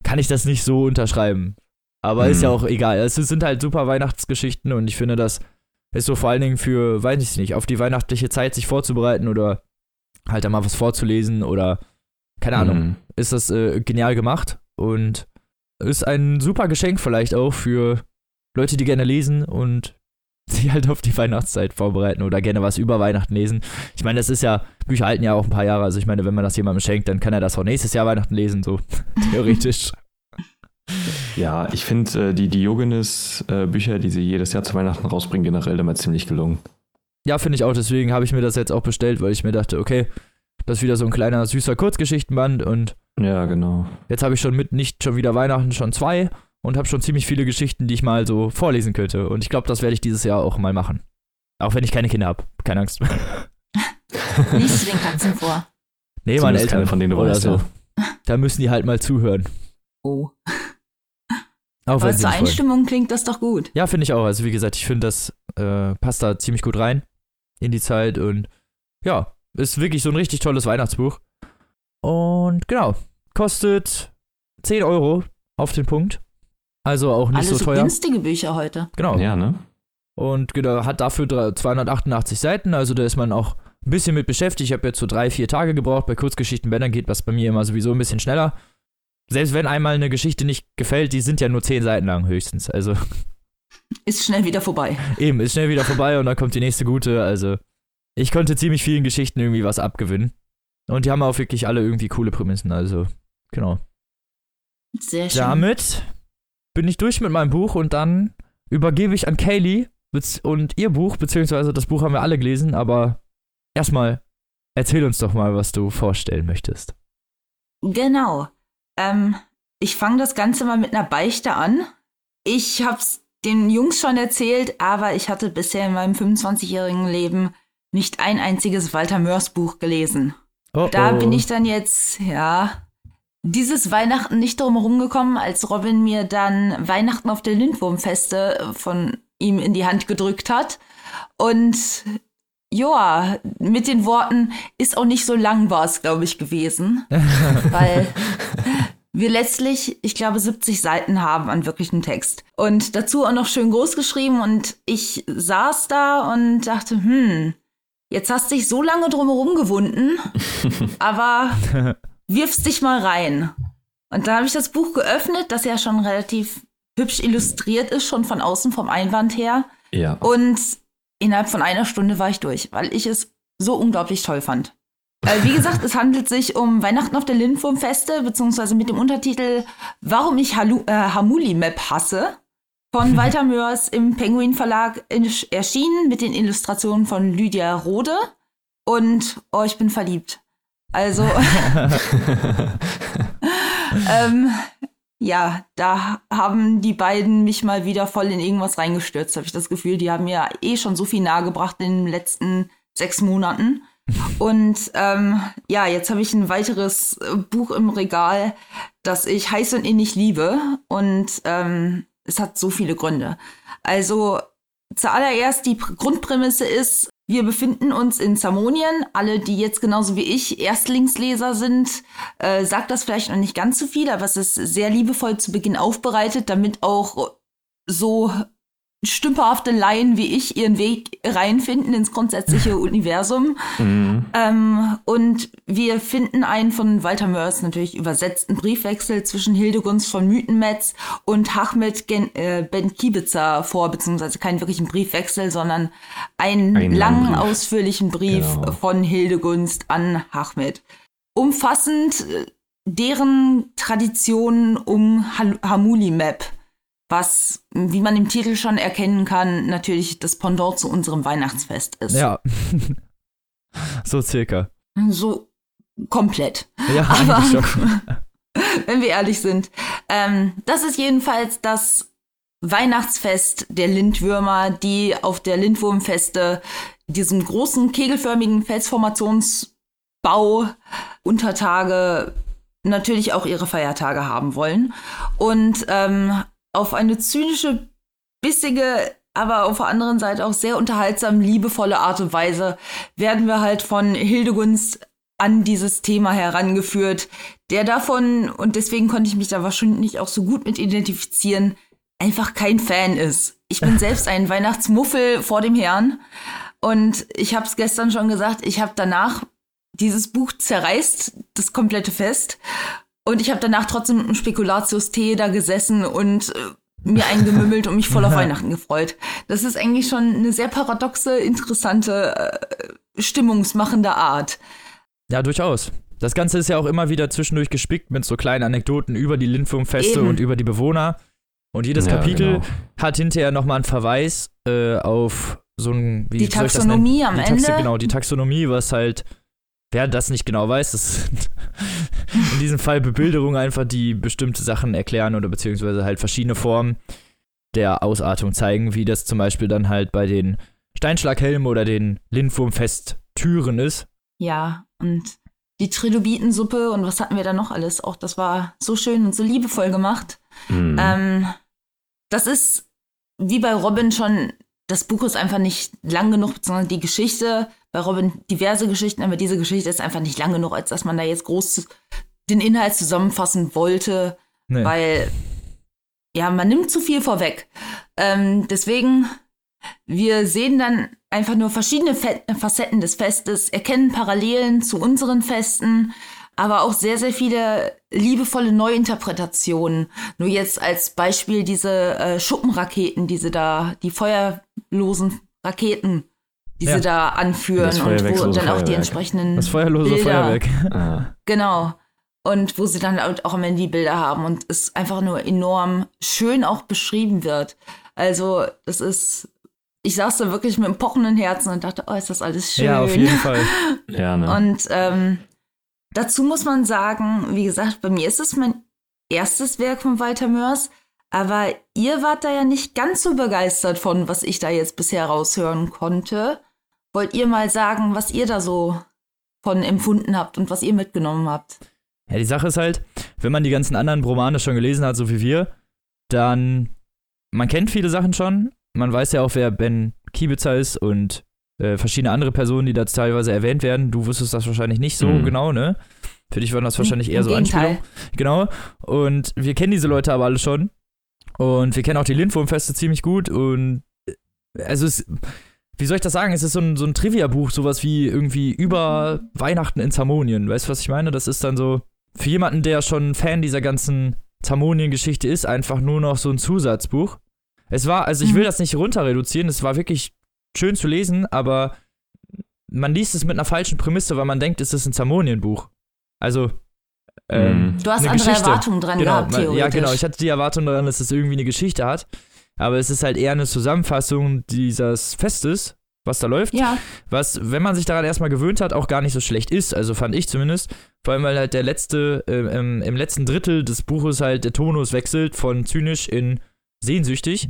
kann ich das nicht so unterschreiben. Aber ist Mhm. ja auch egal. Es sind halt super Weihnachtsgeschichten und ich finde, das ist so vor allen Dingen für, weiß ich nicht, auf die weihnachtliche Zeit sich vorzubereiten oder halt da mal was vorzulesen oder keine Ahnung. Mhm. Ist das äh, genial gemacht und ist ein super Geschenk vielleicht auch für Leute, die gerne lesen und sich halt auf die Weihnachtszeit vorbereiten oder gerne was über Weihnachten lesen. Ich meine, das ist ja, Bücher halten ja auch ein paar Jahre. Also ich meine, wenn man das jemandem schenkt, dann kann er das auch nächstes Jahr Weihnachten lesen, so theoretisch. Ja, ich finde äh, die Diogenes-Bücher, die sie jedes Jahr zu Weihnachten rausbringen, generell immer ziemlich gelungen. Ja, finde ich auch. Deswegen habe ich mir das jetzt auch bestellt, weil ich mir dachte, okay, das ist wieder so ein kleiner, süßer Kurzgeschichtenband und Ja, genau. jetzt habe ich schon mit nicht schon wieder Weihnachten schon zwei und habe schon ziemlich viele Geschichten, die ich mal so vorlesen könnte. Und ich glaube, das werde ich dieses Jahr auch mal machen. Auch wenn ich keine Kinder habe. Keine Angst. Liest du den Katzen vor? nee, meine Eltern keine von denen du oder weißt, so. ja. Da müssen die halt mal zuhören. Oh. Auch Aber zur nicht wollen. Einstimmung klingt das doch gut. Ja, finde ich auch. Also wie gesagt, ich finde, das äh, passt da ziemlich gut rein in die Zeit und ja, ist wirklich so ein richtig tolles Weihnachtsbuch. Und genau, kostet 10 Euro auf den Punkt. Also auch nicht Alles so so teuer. günstige Bücher heute. Genau. Ja, ne? Und genau, hat dafür drei- 288 Seiten, also da ist man auch ein bisschen mit beschäftigt. Ich habe jetzt so drei, vier Tage gebraucht. Bei Kurzgeschichtenbändern geht was bei mir immer sowieso ein bisschen schneller. Selbst wenn einmal eine Geschichte nicht gefällt, die sind ja nur 10 Seiten lang höchstens. Also Ist schnell wieder vorbei. Eben, ist schnell wieder vorbei und dann kommt die nächste gute. Also, ich konnte ziemlich vielen Geschichten irgendwie was abgewinnen. Und die haben auch wirklich alle irgendwie coole Prämissen, also genau. Sehr schön. Damit bin ich durch mit meinem Buch und dann übergebe ich an Kaylee und ihr Buch, beziehungsweise das Buch haben wir alle gelesen, aber erstmal erzähl uns doch mal, was du vorstellen möchtest. Genau. Ähm, ich fange das Ganze mal mit einer Beichte an. Ich hab's den Jungs schon erzählt, aber ich hatte bisher in meinem 25-jährigen Leben nicht ein einziges Walter Mörs Buch gelesen. Oh, Da oh. bin ich dann jetzt, ja, dieses Weihnachten nicht drum herum gekommen, als Robin mir dann Weihnachten auf der Lindwurmfeste von ihm in die Hand gedrückt hat. Und ja, mit den Worten, ist auch nicht so lang war es, glaube ich, gewesen. weil wir letztlich, ich glaube, 70 Seiten haben an wirklichem Text. Und dazu auch noch schön groß geschrieben. Und ich saß da und dachte, hm, jetzt hast dich so lange drumherum gewunden, aber wirf's dich mal rein. Und dann habe ich das Buch geöffnet, das ja schon relativ hübsch illustriert ist, schon von außen vom Einwand her. Ja. Und innerhalb von einer Stunde war ich durch, weil ich es so unglaublich toll fand. Äh, wie gesagt, es handelt sich um Weihnachten auf der Lindwurmfeste, beziehungsweise mit dem Untertitel Warum ich Halu äh, Hamuli-Map hasse. Von Walter Mörs im Penguin Verlag erschienen mit den Illustrationen von Lydia Rode. Und oh, ich bin verliebt. Also, ähm, ja, da haben die beiden mich mal wieder voll in irgendwas reingestürzt, habe ich das Gefühl. Die haben mir eh schon so viel nahegebracht in den letzten sechs Monaten. Und ähm, ja, jetzt habe ich ein weiteres äh, Buch im Regal, das ich heiß und innig liebe. Und ähm, es hat so viele Gründe. Also zuallererst die Pr Grundprämisse ist, wir befinden uns in Zamonien. Alle, die jetzt genauso wie ich Erstlingsleser sind, äh, sagt das vielleicht noch nicht ganz so viel, aber es ist sehr liebevoll zu Beginn aufbereitet, damit auch so stümperhafte Laien wie ich ihren Weg reinfinden ins grundsätzliche Universum. Mhm. Ähm, und wir finden einen von Walter Mörs natürlich übersetzten Briefwechsel zwischen Hildegunst von Mythenmetz und Hachmet Gen äh, Ben Kibitzer vor, beziehungsweise keinen wirklichen Briefwechsel, sondern einen Einen langen Brief. ausführlichen Brief Genau. von Hildegunst an Hachmet. Umfassend äh, deren Traditionen um Hamuli Map, was, wie man im Titel schon erkennen kann, natürlich das Pendant zu unserem Weihnachtsfest ist. Ja. so circa. So komplett. Ja, Aber wenn wir ehrlich sind. Ähm, das ist jedenfalls das Weihnachtsfest der Lindwürmer, die auf der Lindwurmfeste diesem großen kegelförmigen Felsformationsbau Untertage natürlich auch ihre Feiertage haben wollen. Und ähm, auf eine zynische, bissige, aber auf der anderen Seite auch sehr unterhaltsam, liebevolle Art und Weise werden wir halt von Hildegunst an dieses Thema herangeführt, der davon, und deswegen konnte ich mich da wahrscheinlich auch so gut mit identifizieren, einfach kein Fan ist. Ich bin selbst ein Weihnachtsmuffel vor dem Herrn und ich habe es gestern schon gesagt, ich habe danach dieses Buch zerreißt, das komplette Fest. Und ich habe danach trotzdem mit einem Spekulatius-Tee da gesessen und äh, mir eingemümmelt und mich voll auf Weihnachten gefreut. Das ist eigentlich schon eine sehr paradoxe, interessante, äh, stimmungsmachende Art. Ja, durchaus. Das Ganze ist ja auch immer wieder zwischendurch gespickt mit so kleinen Anekdoten über die Lindwurmfeste und über die Bewohner. Und jedes Ja, Kapitel genau. hat hinterher nochmal einen Verweis äh, auf so ein, wie Die soll ich das Taxonomie nennen? am Ende. Genau, die Taxonomie, was halt, wer das nicht genau weiß, das sind in diesem Fall Bebilderungen einfach, die bestimmte Sachen erklären oder beziehungsweise halt verschiedene Formen der Ausartung zeigen, wie das zum Beispiel dann halt bei den Steinschlaghelmen oder den Lindwurmfesttüren ist. Ja, und die Trilobitensuppe und was hatten wir da noch alles? Auch das war so schön und so liebevoll gemacht. Mhm. Ähm, das ist wie bei Robin schon, das Buch ist einfach nicht lang genug, beziehungsweise die Geschichte, bei Robin diverse Geschichten, aber diese Geschichte ist einfach nicht lang genug, als dass man da jetzt groß den Inhalt zusammenfassen wollte, Nee. weil ja, man nimmt zu viel vorweg. Ähm, deswegen, wir sehen dann einfach nur verschiedene Facetten des Festes, erkennen Parallelen zu unseren Festen, aber auch sehr, sehr viele liebevolle Neuinterpretationen. Nur jetzt als Beispiel diese äh, Schuppenraketen, diese da, die feuerlosen Raketen. die Ja. sie da anführen Das und wo dann auch die Feuerwerk. entsprechenden Das feuerlose Bilder, Feuerwerk. Ah, Genau. Und wo sie dann auch am Ende die Bilder haben und es einfach nur enorm schön auch beschrieben wird. Also, das ist, ich saß da wirklich mit einem pochenden Herzen und dachte, oh, ist das alles schön. Ja, auf jeden Fall. ja, ne? Und ähm, dazu muss man sagen, wie gesagt, bei mir ist es mein erstes Werk von Walter Mörs, aber ihr wart da ja nicht ganz so begeistert von, was ich da jetzt bisher raushören konnte. Wollt ihr mal sagen, was ihr da so von empfunden habt und was ihr mitgenommen habt? Ja, die Sache ist halt, wenn man die ganzen anderen Romane schon gelesen hat, so wie wir, dann, man kennt viele Sachen schon. Man weiß ja auch, wer Ben Kiebitzer ist und äh, verschiedene andere Personen, die da teilweise erwähnt werden. Du wusstest das wahrscheinlich nicht so Mhm. genau, ne? Für dich waren das wahrscheinlich eher Im so. Anspielungen. Genau. Und wir kennen diese Leute aber alle schon. Und wir kennen auch die Lindwurmfeste ziemlich gut. Und äh, also es, wie soll ich das sagen? Es ist so ein, so ein Trivia-Buch, sowas wie irgendwie über Weihnachten in Zamonien. Weißt du, was ich meine? Das ist dann so, für jemanden, der schon Fan dieser ganzen Zamonien-Geschichte ist, einfach nur noch so ein Zusatzbuch. Es war, also ich will Mhm. das nicht runter reduzieren, es war wirklich schön zu lesen, aber man liest es mit einer falschen Prämisse, weil man denkt, es ist ein Zamonien-Buch. Also, ähm, Mhm. Du hast eine andere Geschichte. Erwartungen dran genau, gehabt, theoretisch. Ja, genau. Ich hatte die Erwartung daran, dass es irgendwie eine Geschichte hat. Aber es ist halt eher eine Zusammenfassung dieses Festes, was da läuft. ja, Was, wenn man sich daran erstmal gewöhnt hat, auch gar nicht so schlecht ist. Also fand ich zumindest. Vor allem, weil halt der letzte, äh, im, im letzten Drittel des Buches halt der Tonus wechselt von zynisch in sehnsüchtig.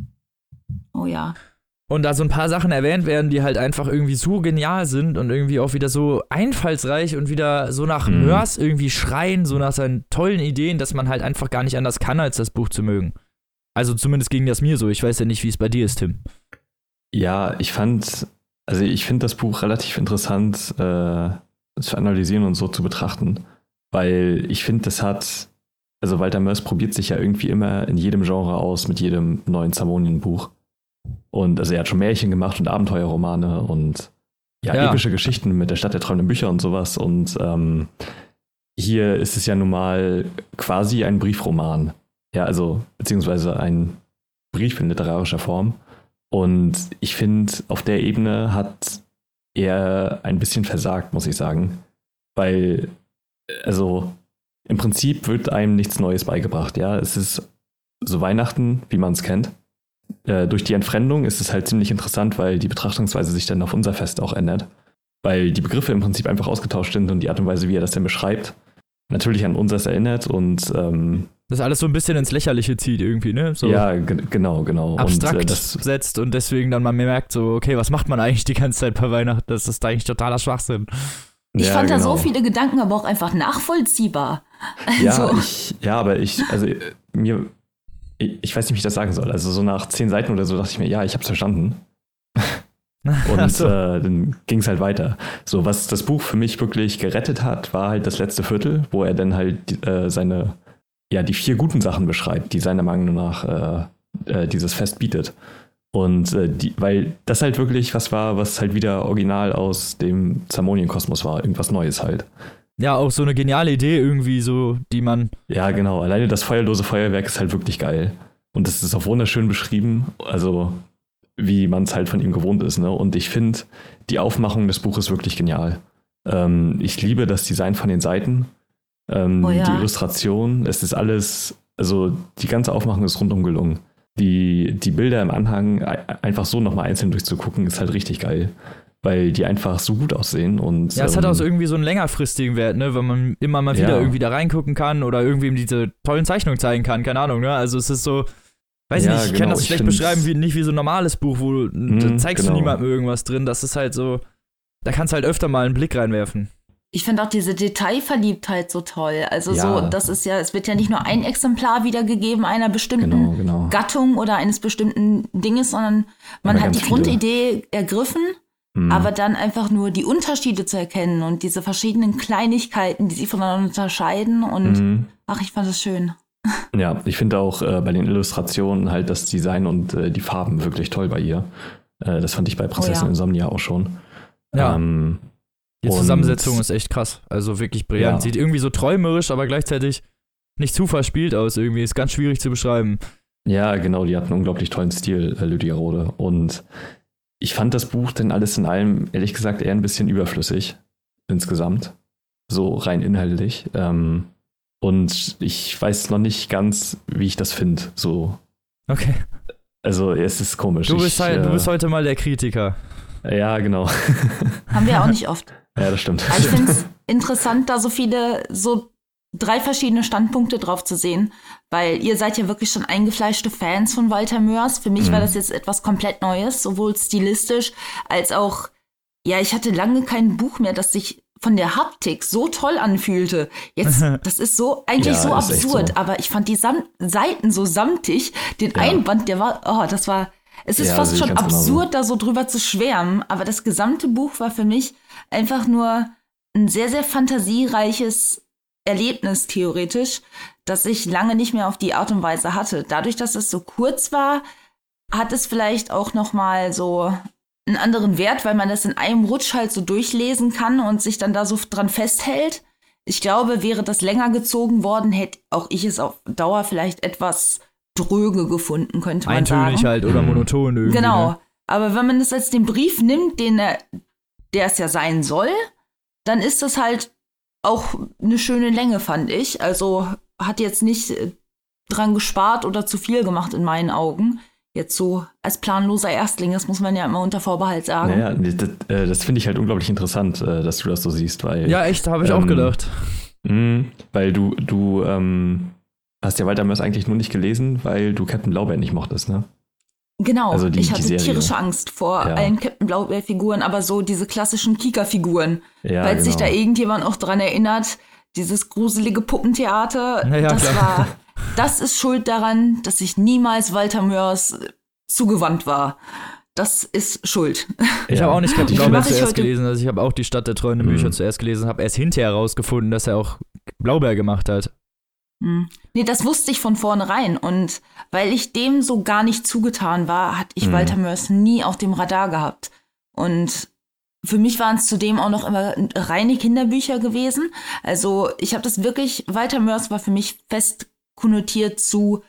oh ja. Und da so ein paar Sachen erwähnt werden, die halt einfach irgendwie so genial sind und irgendwie auch wieder so einfallsreich und wieder so nach Mhm. Mörs irgendwie schreien, so nach seinen tollen Ideen, dass man halt einfach gar nicht anders kann, als das Buch zu mögen. Also zumindest ging das mir so. Ich weiß ja nicht, wie es bei dir ist, Tim. Ja, ich fand, also ich finde das Buch relativ interessant äh, zu analysieren und so zu betrachten, weil ich finde, das hat, also Walter Mörs probiert sich ja irgendwie immer in jedem Genre aus mit jedem neuen Zamonien-Buch. Und also er hat schon Märchen gemacht und Abenteuerromane und ja, Ja. epische Geschichten mit der Stadt der träumenden Bücher und sowas. Und ähm, hier ist es ja nun mal quasi ein Briefroman. Ja, also beziehungsweise ein Brief in literarischer Form. Und ich finde, auf der Ebene hat er ein bisschen versagt, muss ich sagen. Weil, also, im Prinzip wird einem nichts Neues beigebracht, ja. Es ist so Weihnachten, wie man es kennt. Äh, durch die Entfremdung ist es halt ziemlich interessant, weil die Betrachtungsweise sich dann auf unser Fest auch ändert. Weil die Begriffe im Prinzip einfach ausgetauscht sind und die Art und Weise, wie er das denn beschreibt, natürlich an unseres erinnert und ähm, Das alles so ein bisschen ins Lächerliche zieht irgendwie, ne? So ja, ge- genau, genau. abstrakt Und, äh, das, setzt und deswegen dann man merkt, so, okay, was macht man eigentlich die ganze Zeit bei Weihnachten? Das ist eigentlich totaler Schwachsinn. Ich ja, fand da so genau. viele Gedanken aber auch einfach nachvollziehbar. Ja, Also, ich, ja, aber ich, also äh, mir, ich, weiß nicht, wie ich das sagen soll. Also so nach zehn Seiten oder so dachte ich mir, ja, ich hab's verstanden. Und so. äh, dann ging es halt weiter. So, was das Buch für mich wirklich gerettet hat, war halt das letzte Viertel, wo er dann halt äh, seine, ja, die vier guten Sachen beschreibt, die seiner Meinung nach äh, äh, dieses Fest bietet. Und äh, die, weil das halt wirklich was war, was halt wieder original aus dem Zamonien-Kosmos war, irgendwas Neues halt. Ja, auch so eine geniale Idee irgendwie, so, die man. Ja, genau. Alleine das feuerlose Feuerwerk ist halt wirklich geil. Und das ist auch wunderschön beschrieben, also wie man es halt von ihm gewohnt ist. Ne? Und ich finde die Aufmachung des Buches wirklich genial. Ähm, ich liebe das Design von den Seiten, ähm, Oh ja. die Illustration. Es ist alles, also die ganze Aufmachung ist rundum gelungen. Die, die Bilder im Anhang ei- einfach so nochmal einzeln durchzugucken, ist halt richtig geil. Weil die einfach so gut aussehen. Und, Ja, es hat ähm, auch so irgendwie so einen längerfristigen Wert, ne? Weil man immer mal wieder Ja. irgendwie da reingucken kann oder irgendwie ihm diese tollen Zeichnungen zeigen kann, keine Ahnung, ne? Also es ist so. Weiß Ja, nicht, ich kann genau, das ich schlecht beschreiben, wie, nicht wie so ein normales Buch, wo du, da Mhm, zeigst genau. du niemandem irgendwas drin. Das ist halt so. Da kannst du halt öfter mal einen Blick reinwerfen. ich finde auch diese Detailverliebtheit so toll. Also Ja. so, das ist ja, es wird ja nicht nur ein Exemplar wiedergegeben einer bestimmten Genau, genau. Gattung oder eines bestimmten Dinges, sondern man Aber hat die viele. Grundidee ergriffen, Mhm. aber dann einfach nur die Unterschiede zu erkennen und diese verschiedenen Kleinigkeiten, die sie voneinander unterscheiden und Mhm. ach, ich fand es schön. Ja, ich finde auch äh, bei den Illustrationen halt das Design und äh, die Farben wirklich toll bei ihr. Äh, das fand ich bei Prinzessin Oh ja. Insomnia auch schon. Ja. Ähm, Die Zusammensetzung ist echt krass. Also wirklich brillant. Ja. Sieht irgendwie so träumerisch, aber gleichzeitig nicht zu verspielt aus. Irgendwie ist ganz schwierig zu beschreiben. ja, genau, die hat einen unglaublich tollen Stil, äh, Lydia Rode. Und ich fand das Buch denn alles in allem, ehrlich gesagt, eher ein bisschen überflüssig insgesamt. So rein inhaltlich. Ähm, und ich weiß noch nicht ganz, wie ich das finde. So. Okay. Also, es ist komisch. Du bist, ich, halt, du äh, bist heute mal der Kritiker. Ja, genau. Haben wir auch nicht oft. ja, das stimmt. Aber ich finde es interessant, da so viele, so drei verschiedene Standpunkte drauf zu sehen, weil ihr seid ja wirklich schon eingefleischte Fans von Walter Mörs. Für mich war Mhm. das jetzt etwas komplett Neues, sowohl stilistisch als auch, ja, ich hatte lange kein Buch mehr, das sich von der Haptik so toll anfühlte. Jetzt, das ist so, eigentlich Ja, so absurd, so. aber ich fand die Sam Seiten so samtig, den Ja. Einband, der war, oh, das war, es ist Ja, fast schon ganz genauso. absurd, da so drüber zu schwärmen, aber das gesamte Buch war für mich einfach nur ein sehr, sehr fantasiereiches Erlebnis theoretisch, das ich lange nicht mehr auf die Art und Weise hatte. Dadurch, dass es so kurz war, hat es vielleicht auch noch mal so einen anderen Wert, weil man das in einem Rutsch halt so durchlesen kann und sich dann da so dran festhält. Ich glaube, wäre das länger gezogen worden, hätte auch ich es auf Dauer vielleicht etwas dröge gefunden, könnte man Eintönig sagen. halt oder Mhm. monoton irgendwie. Genau. Ne? Aber wenn man das als den Brief nimmt, den er, der es ja sein soll, dann ist das halt auch eine schöne Länge, fand ich. Also hat jetzt nicht äh, dran gespart oder zu viel gemacht in meinen Augen. Jetzt so als planloser Erstling, das muss man ja immer unter Vorbehalt sagen. Naja, das, äh, das finde ich halt unglaublich interessant, äh, dass du das so siehst, weil. Ja, echt, habe ich auch Ähm, gedacht. mh, weil du, du ähm, hast ja Walter Mörs eigentlich nur nicht gelesen, weil du Captain Blaubeer nicht mochtest, ne? Genau, Also die- ich hatte Serie. tierische Angst vor Ja. allen Captain Blaubeer-Figuren, aber so diese klassischen Kika-Figuren. Ja, Falls sich da genau. irgendjemand auch dran erinnert, dieses gruselige Puppentheater, Ja, ja, das klar. war, das ist schuld daran, dass ich niemals Walter Mörs zugewandt war. Das ist schuld. Ich Ja. habe auch nicht Captain Blaubeer zuerst heute- gelesen, also ich habe auch die Stadt der treuenden Bücher Mhm. zuerst gelesen, habe erst hinterher herausgefunden, dass er auch Blaubeer gemacht hat. Hm. Nee, das wusste ich von vornherein. Und weil ich dem so gar nicht zugetan war, hatte ich Mhm. Walter Mörs nie auf dem Radar gehabt. Und für mich waren es zudem auch noch immer reine Kinderbücher gewesen. Also ich habe das wirklich, Walter Mörs war für mich fest konnotiert zu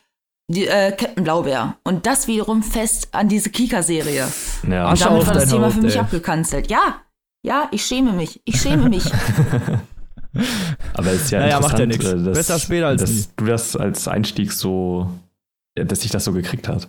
die, äh, Captain Blaubeer. Und das wiederum fest an diese Kika-Serie. Ja. Und damit war das Thema Haupt, für mich ey. abgekanzelt. Ja, ja, ich schäme mich. Ich schäme mich. Aber es ist ja Naja, macht ja interessant, nix. äh, Besser später als dass nie. du das als Einstieg so, dass dich das so gekriegt hat.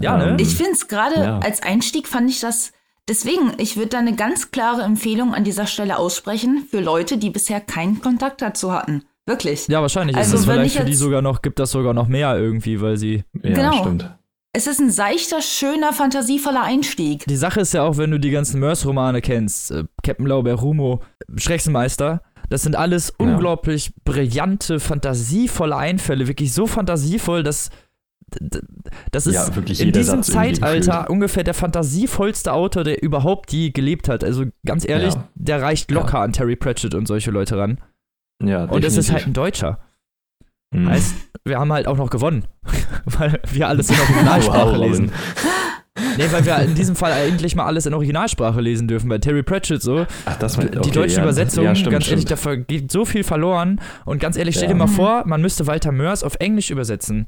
Ja, ne? Ähm, Ich finde es gerade Ja. als Einstieg fand ich das. Deswegen, ich würde da eine ganz klare Empfehlung an dieser Stelle aussprechen für Leute, die bisher keinen Kontakt dazu hatten. Wirklich. Ja, wahrscheinlich Also ist es vielleicht ich für die sogar noch, gibt das sogar noch mehr irgendwie, weil sie. Ja, Genau. stimmt. Es ist ein seichter, schöner, fantasievoller Einstieg. Die Sache ist ja auch, wenn du die ganzen Mörs-Romane kennst, äh, Captain Blaubeer, Rumo, Schrecksenmeister, das sind alles Ja. unglaublich brillante, fantasievolle Einfälle, wirklich so fantasievoll, dass das ist Ja, wirklich in diesem Satz Zeitalter ungefähr der fantasievollste Autor, der überhaupt je gelebt hat. Also ganz ehrlich, Ja. der reicht locker an Terry Pratchett und solche Leute ran. Ja, Und es ist halt ein Deutscher. Mhm. Heißt, wir haben halt auch noch gewonnen, weil wir alles in Originalsprache Wow, lesen. Nee, weil wir in diesem Fall eigentlich mal alles in Originalsprache lesen dürfen. Bei Terry Pratchett so. Ach, das mein, die okay, deutsche ja, Übersetzung, ja, stimmt, ganz ehrlich, stimmt. da geht so viel verloren. Und ganz ehrlich, stell Ja. dir mal vor, man müsste Walter Mörs auf Englisch übersetzen.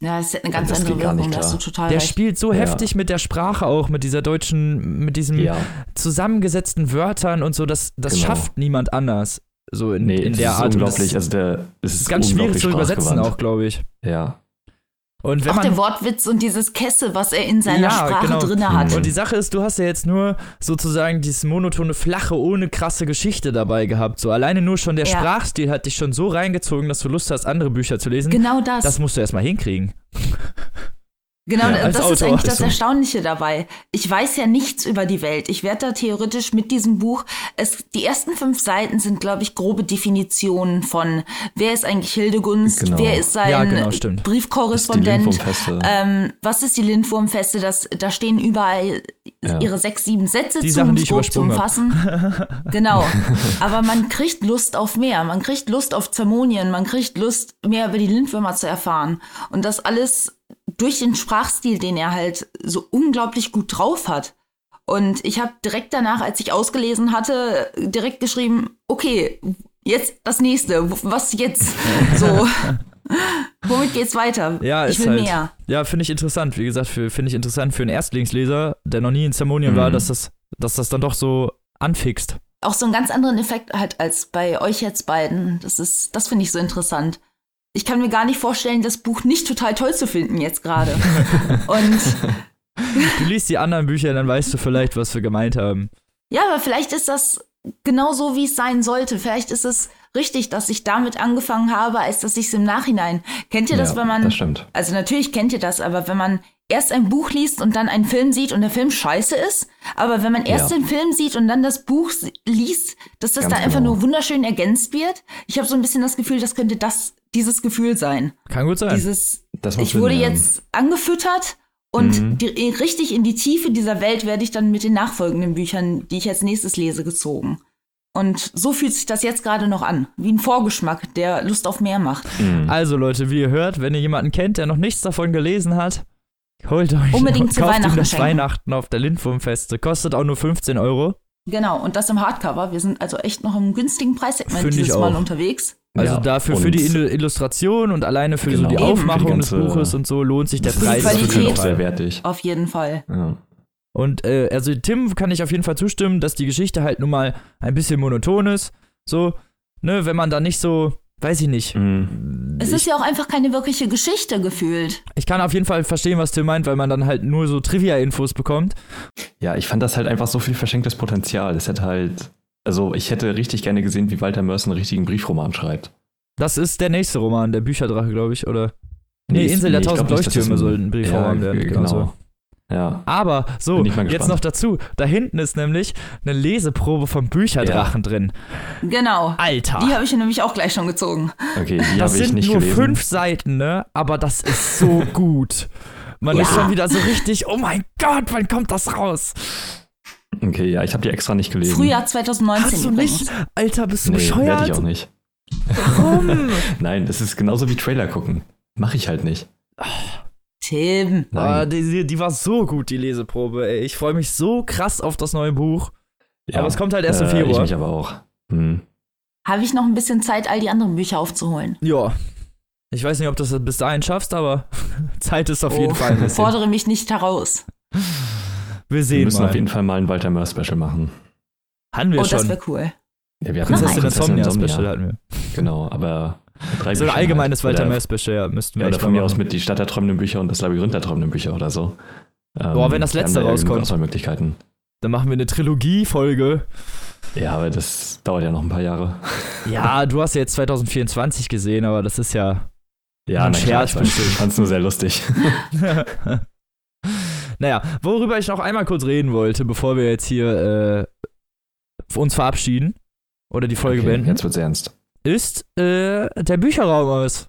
Ja, es hat eine ganz Das andere geht gar Wirkung, nicht da hast du klar. total Der recht. spielt so Ja. heftig mit der Sprache auch, mit dieser deutschen, mit diesen Ja, zusammengesetzten Wörtern und so, das, das Genau. schafft niemand anders. So in, nee, in das der ist Art. Und unglaublich. Das also der, es ist ist ganz schwierig zu übersetzen auch, glaube ich. Ja, Und wenn Auch man der Wortwitz und dieses Kesse, was er in seiner Ja, Sprache genau. drinne hat. Mhm. Und die Sache ist, du hast ja jetzt nur sozusagen dieses monotone, flache, ohne krasse Geschichte dabei gehabt. So alleine nur schon der Ja. Sprachstil hat dich schon so reingezogen, dass du Lust hast, andere Bücher zu lesen. Genau das. Das musst du erstmal hinkriegen. Genau, Ja, das ist Autor eigentlich ist das. Erstaunliche dabei. Ich weiß ja nichts über die Welt. Ich werde da theoretisch mit diesem Buch, es, die ersten fünf Seiten sind, glaube ich, grobe Definitionen von, wer ist eigentlich Hildegunst, Genau. wer ist sein Ja, genau, ist Briefkorrespondent, ähm, was ist die Lindwurmfeste, das, da stehen überall Ja. ihre sechs, sieben Sätze Die zu, Sachen, um die es ich grob zu übersprungen hab. umfassen. genau. Aber man kriegt Lust auf mehr. Man kriegt Lust auf Zermonien. Man kriegt Lust, mehr über die Lindwürmer zu erfahren. Und das alles durch den Sprachstil, den er halt so unglaublich gut drauf hat. Und ich habe direkt danach, als ich ausgelesen hatte, direkt geschrieben, okay, jetzt das nächste, was jetzt? So. Womit geht's weiter? Ja, ich ist will halt- mehr. Ja, finde ich interessant. Wie gesagt, finde ich interessant für einen Erstlingsleser, der noch nie in Zermonien war, Mhm. dass das, dass das dann doch so anfixt. Auch so einen ganz anderen Effekt halt als bei euch jetzt beiden. Das ist, das finde ich so interessant. Ich kann mir gar nicht vorstellen, das Buch nicht total toll zu finden jetzt gerade. Und Du liest die anderen Bücher, dann weißt du vielleicht, was wir gemeint haben. ja, aber vielleicht ist das genau so, wie es sein sollte. Vielleicht ist es richtig, dass ich damit angefangen habe, als dass ich es im Nachhinein. Kennt ihr das, ja, wenn man Das stimmt. Also natürlich kennt ihr das, aber wenn man erst ein Buch liest und dann einen Film sieht und der Film scheiße ist, aber wenn man erst Ja. den Film sieht und dann das Buch liest, dass das Ganz einfach genau. nur wunderschön ergänzt wird. Ich habe so ein bisschen das Gefühl, das könnte das dieses Gefühl sein. Kann gut sein. Dieses ich Sinn, wurde ja. jetzt angefüttert und Mhm. die, richtig in die Tiefe dieser Welt werde ich dann mit den nachfolgenden Büchern, die ich als nächstes lese, gezogen. Und so fühlt sich das jetzt gerade noch an, wie ein Vorgeschmack, der Lust auf mehr macht. Mhm. Also Leute, wie ihr hört, wenn ihr jemanden kennt, der noch nichts davon gelesen hat, holt euch Unbedingt zu kauft ihm Weihnachten das schenken. Weihnachten auf der Lindwurmfeste. Kostet auch nur 15 Euro. Genau, und das im Hardcover. Wir sind also echt noch im günstigen Preissegment Finde ich dieses Mal unterwegs. Also Ja, dafür für die Illu- Illustration und alleine für so Genau, die Eben. Aufmachung die des Buches und so lohnt sich der Preis Qualität. jeden auch sehr wertig. Auf jeden Fall. Ja. Und äh, also Tim kann ich auf jeden Fall zustimmen, dass die Geschichte halt nun mal ein bisschen monoton ist. So, ne, wenn man da nicht so, weiß ich nicht. Mhm. Es ich, ist ja auch einfach keine wirkliche Geschichte gefühlt. ich kann auf jeden Fall verstehen, was Tim meint, weil man dann halt nur so Trivia-Infos bekommt. Ja, ich fand das halt einfach so viel verschenktes Potenzial. Das hätte halt, also ich hätte richtig gerne gesehen, wie Walter Mörs einen richtigen Briefroman schreibt. Das ist der nächste Roman, der Bücherdrache, glaube ich, oder? Nee, ist- Insel der ich glaub tausend Leuchttürme soll ein Briefroman ja, werden, Genau. genau so. Ja. Aber so, Bin ich mal jetzt noch dazu. Da hinten ist nämlich eine Leseprobe vom Bücherdrachen drin. Genau. Alter. Die habe ich nämlich auch gleich schon gezogen. Okay, die das habe ich sind nicht nur gelesen. fünf Seiten, ne? Aber das ist so gut. Man Ja. ist schon wieder so richtig, oh mein Gott, wann kommt das raus? Okay, ja, ich habe die extra nicht gelesen. Frühjahr 2019 Hast du übrigens. nicht? Alter, bist du Nee, werde ich auch bescheuert? nicht. Warum? Nein, das ist genauso wie Trailer gucken. Mache ich halt nicht. Tim. Ah, die, die, die war so gut, die Leseprobe, ey. Ich freue mich so krass auf das neue Buch. Ja, aber es kommt halt erst im äh, Februar. Ich mich aber auch. Hm. Habe ich noch ein bisschen Zeit, all die anderen Bücher aufzuholen. Ja. Ich weiß nicht, ob du das bis dahin schaffst, aber Zeit ist auf Oh, jeden Fall ein bisschen. Fordere mich nicht heraus. Wir Wir sehen müssen mal. auf jeden Fall mal ein Walter Mörs Special machen. Hatten wir oh, das schon. wäre cool. Ja, wir hatten. Prinzessin Insomnia Insomnia. Special hatten wir. Genau, aber drei So ein Bücher allgemeines halt. Walter Oder- Mörs Special, ja, müssten wir Ja, oder von mir aus mit die Stadt der träumenden Bücher und das Labyrinth der träumenden Bücher oder so. Ähm, Boah, wenn das wir haben letzte da rauskommt. Dann machen wir eine Trilogie-Folge. Ja, aber das dauert ja noch ein paar Jahre. Ja, du hast ja jetzt 2024 gesehen, aber das ist ja. Ja, Ein na klar, Scherz ich, bestimmt. ich fand's nur sehr lustig. naja, worüber ich noch einmal kurz reden wollte, bevor wir jetzt hier äh, uns verabschieden oder die Folge Okay, beenden, Jetzt wird's ernst. Ist äh, der Bücherraum aus.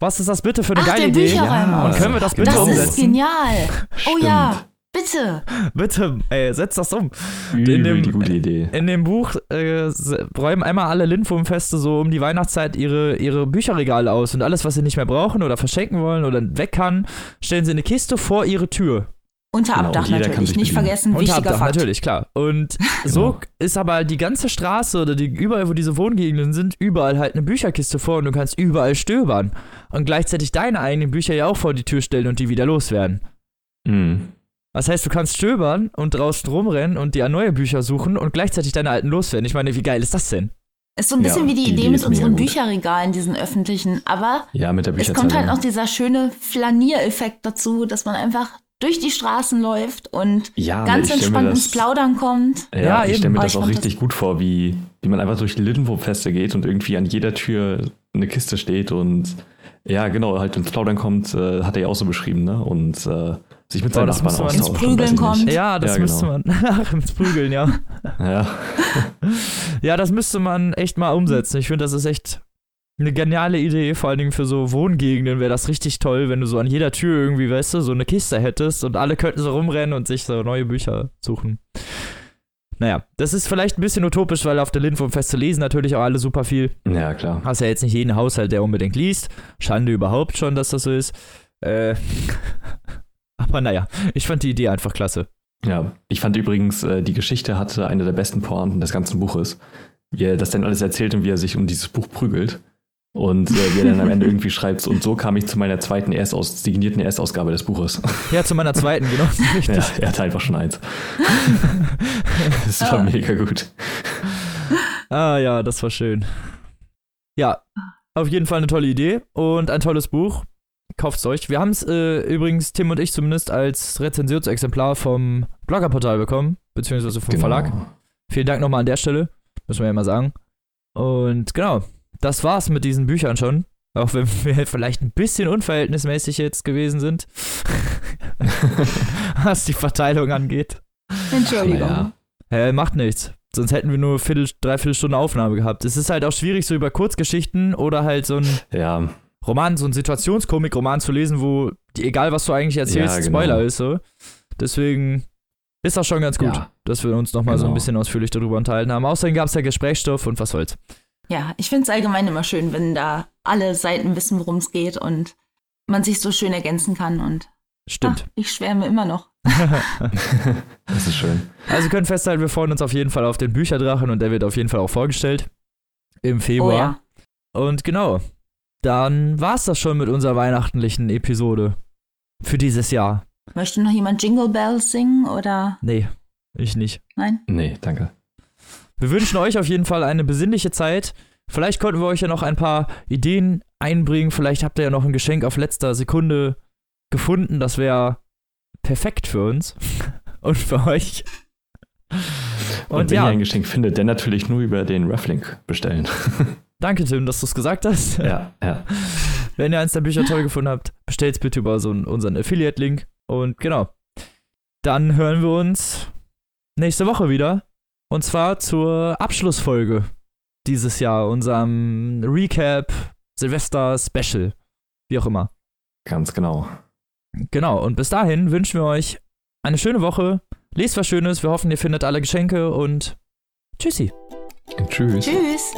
Was ist das bitte für eine Ach, geile der Idee? Bücherraum Und aus. können wir das bitte Das umsetzen? ist genial. Oh Stimmt. ja, bitte. Bitte, ey, setz das um. Übel dem- die gute Idee. In dem Buch äh, räumen einmal alle Lindwurmfeste so um die Weihnachtszeit ihre, ihre Bücherregale aus und alles, was sie nicht mehr brauchen oder verschenken wollen oder weg kann, stellen sie in eine Kiste vor ihre Tür. Unter Genau, Abdach natürlich. Nicht vergessen, Und wichtiger Hauptdach, Fakt. natürlich, klar. Und so Genau. ist aber die ganze Straße oder die, überall, wo diese Wohngegenden sind, überall halt eine Bücherkiste vor und du kannst überall stöbern. Und gleichzeitig deine eigenen Bücher ja auch vor die Tür stellen und die wieder loswerden. Mhm. Das heißt, du kannst stöbern und draußen rumrennen und dir neue Bücher suchen und gleichzeitig deine alten loswerden. Ich meine, wie geil ist das denn? Ist so ein bisschen Ja, wie die, die Idee Idee mit unseren. Bücherregalen, diesen öffentlichen. Aber Ja, mit der es kommt halt noch dieser schöne Flaniereffekt dazu, dass man einfach durch die Straßen läuft und ja, ganz stell mir entspannt das- ins Plaudern kommt. Ja, Ja, ich stelle mir das auch richtig gut vor, wie, wie man einfach durch die Lindenwurmfeste geht und irgendwie an jeder Tür eine Kiste steht und ja, genau, halt ins Plaudern kommt, äh, hat er ja auch so beschrieben, ne? Und äh, sich mit Boah, seinen das Nachbarn austauscht. Ins Prügeln kommt. Ja, das Ja, müsste genau. man. Ach, ins Prügeln, ja. Ja, Ja, das müsste man echt mal umsetzen. Ich finde, das ist echt eine geniale Idee. Vor allen Dingen für so Wohngegenden wäre das richtig toll, wenn du so an jeder Tür irgendwie, weißt du, so eine Kiste hättest und alle könnten so rumrennen und sich so neue Bücher suchen. Naja, das ist vielleicht ein bisschen utopisch, weil auf der Lindwurmfeste lesen natürlich auch alle super viel. ja, klar. Hast ja jetzt nicht jeden Haushalt, der unbedingt liest. Schande überhaupt schon, dass das so ist. Äh, aber naja, ich fand die Idee einfach klasse. Ja, ich fand übrigens, äh, die Geschichte hatte eine der besten Pointen des ganzen Buches. Wie er das denn alles erzählt und wie er sich um dieses Buch prügelt. Und äh, wie er dann am Ende irgendwie schreibt, und so kam ich zu meiner zweiten Erstaus signierten Erstausgabe des Buches. Ja, zu meiner zweiten, genau. ja, er hat einfach schon eins. das war Ah. mega gut. Ah ja, das war schön. Ja, auf jeden Fall eine tolle Idee und ein tolles Buch. Kauft's euch. Wir haben es äh, übrigens, Tim und ich zumindest, als Rezensionsexemplar vom Bloggerportal bekommen, beziehungsweise vom Genau. Verlag. Vielen Dank nochmal an der Stelle, müssen wir ja mal sagen. Und genau, das war's mit diesen Büchern schon. Auch wenn wir vielleicht ein bisschen unverhältnismäßig jetzt gewesen sind, was die Verteilung angeht. Entschuldigung. Ja. Hä, macht nichts. Sonst hätten wir nur Viertel, dreiviertel Stunde Aufnahme gehabt. Es ist halt auch schwierig, so über Kurzgeschichten oder halt so ein Ja, Roman, so ein Situationskomik-Roman zu lesen, wo die, egal was du eigentlich erzählst, Ja, genau. Spoiler ist so. Deswegen ist das schon ganz gut, Ja. dass wir uns nochmal so ein Genau. bisschen ausführlich darüber unterhalten haben. Außerdem gab es ja Gesprächsstoff und was soll's. Ja, ich finde es allgemein immer schön, wenn da alle Seiten wissen, worum es geht und man sich so schön ergänzen kann. Und Stimmt. ach, ich schwärme immer noch. das ist schön. Also wir können festhalten, wir freuen uns auf jeden Fall auf den Bücherdrachen und der wird auf jeden Fall auch vorgestellt im Oh Februar. ja. Und genau, dann war's das schon mit unserer weihnachtlichen Episode für dieses Jahr. Möchte noch jemand Jingle Bells singen oder Nee, ich nicht. nein? Nee, danke. Wir wünschen euch auf jeden Fall eine besinnliche Zeit. Vielleicht konnten wir euch ja noch ein paar Ideen einbringen. Vielleicht habt ihr ja noch ein Geschenk auf letzter Sekunde gefunden. Das wäre perfekt für uns und für euch. Und, Und wenn ja, ihr ein Geschenk findet, dann natürlich nur über den Reflink bestellen. danke Tim, dass du es gesagt hast. ja, ja. Wenn ihr eins der Bücher toll gefunden habt, bestellt bitte über so einen, unseren Affiliate-Link. Und genau. Dann hören wir uns nächste Woche wieder. Und zwar zur Abschlussfolge dieses Jahr, unserem Recap Silvester Special. Wie auch immer. Ganz genau. Genau. Und bis dahin wünschen wir euch eine schöne Woche. Lest was Schönes. Wir hoffen, ihr findet alle Geschenke und tschüssi. Tschüss. Tschüss.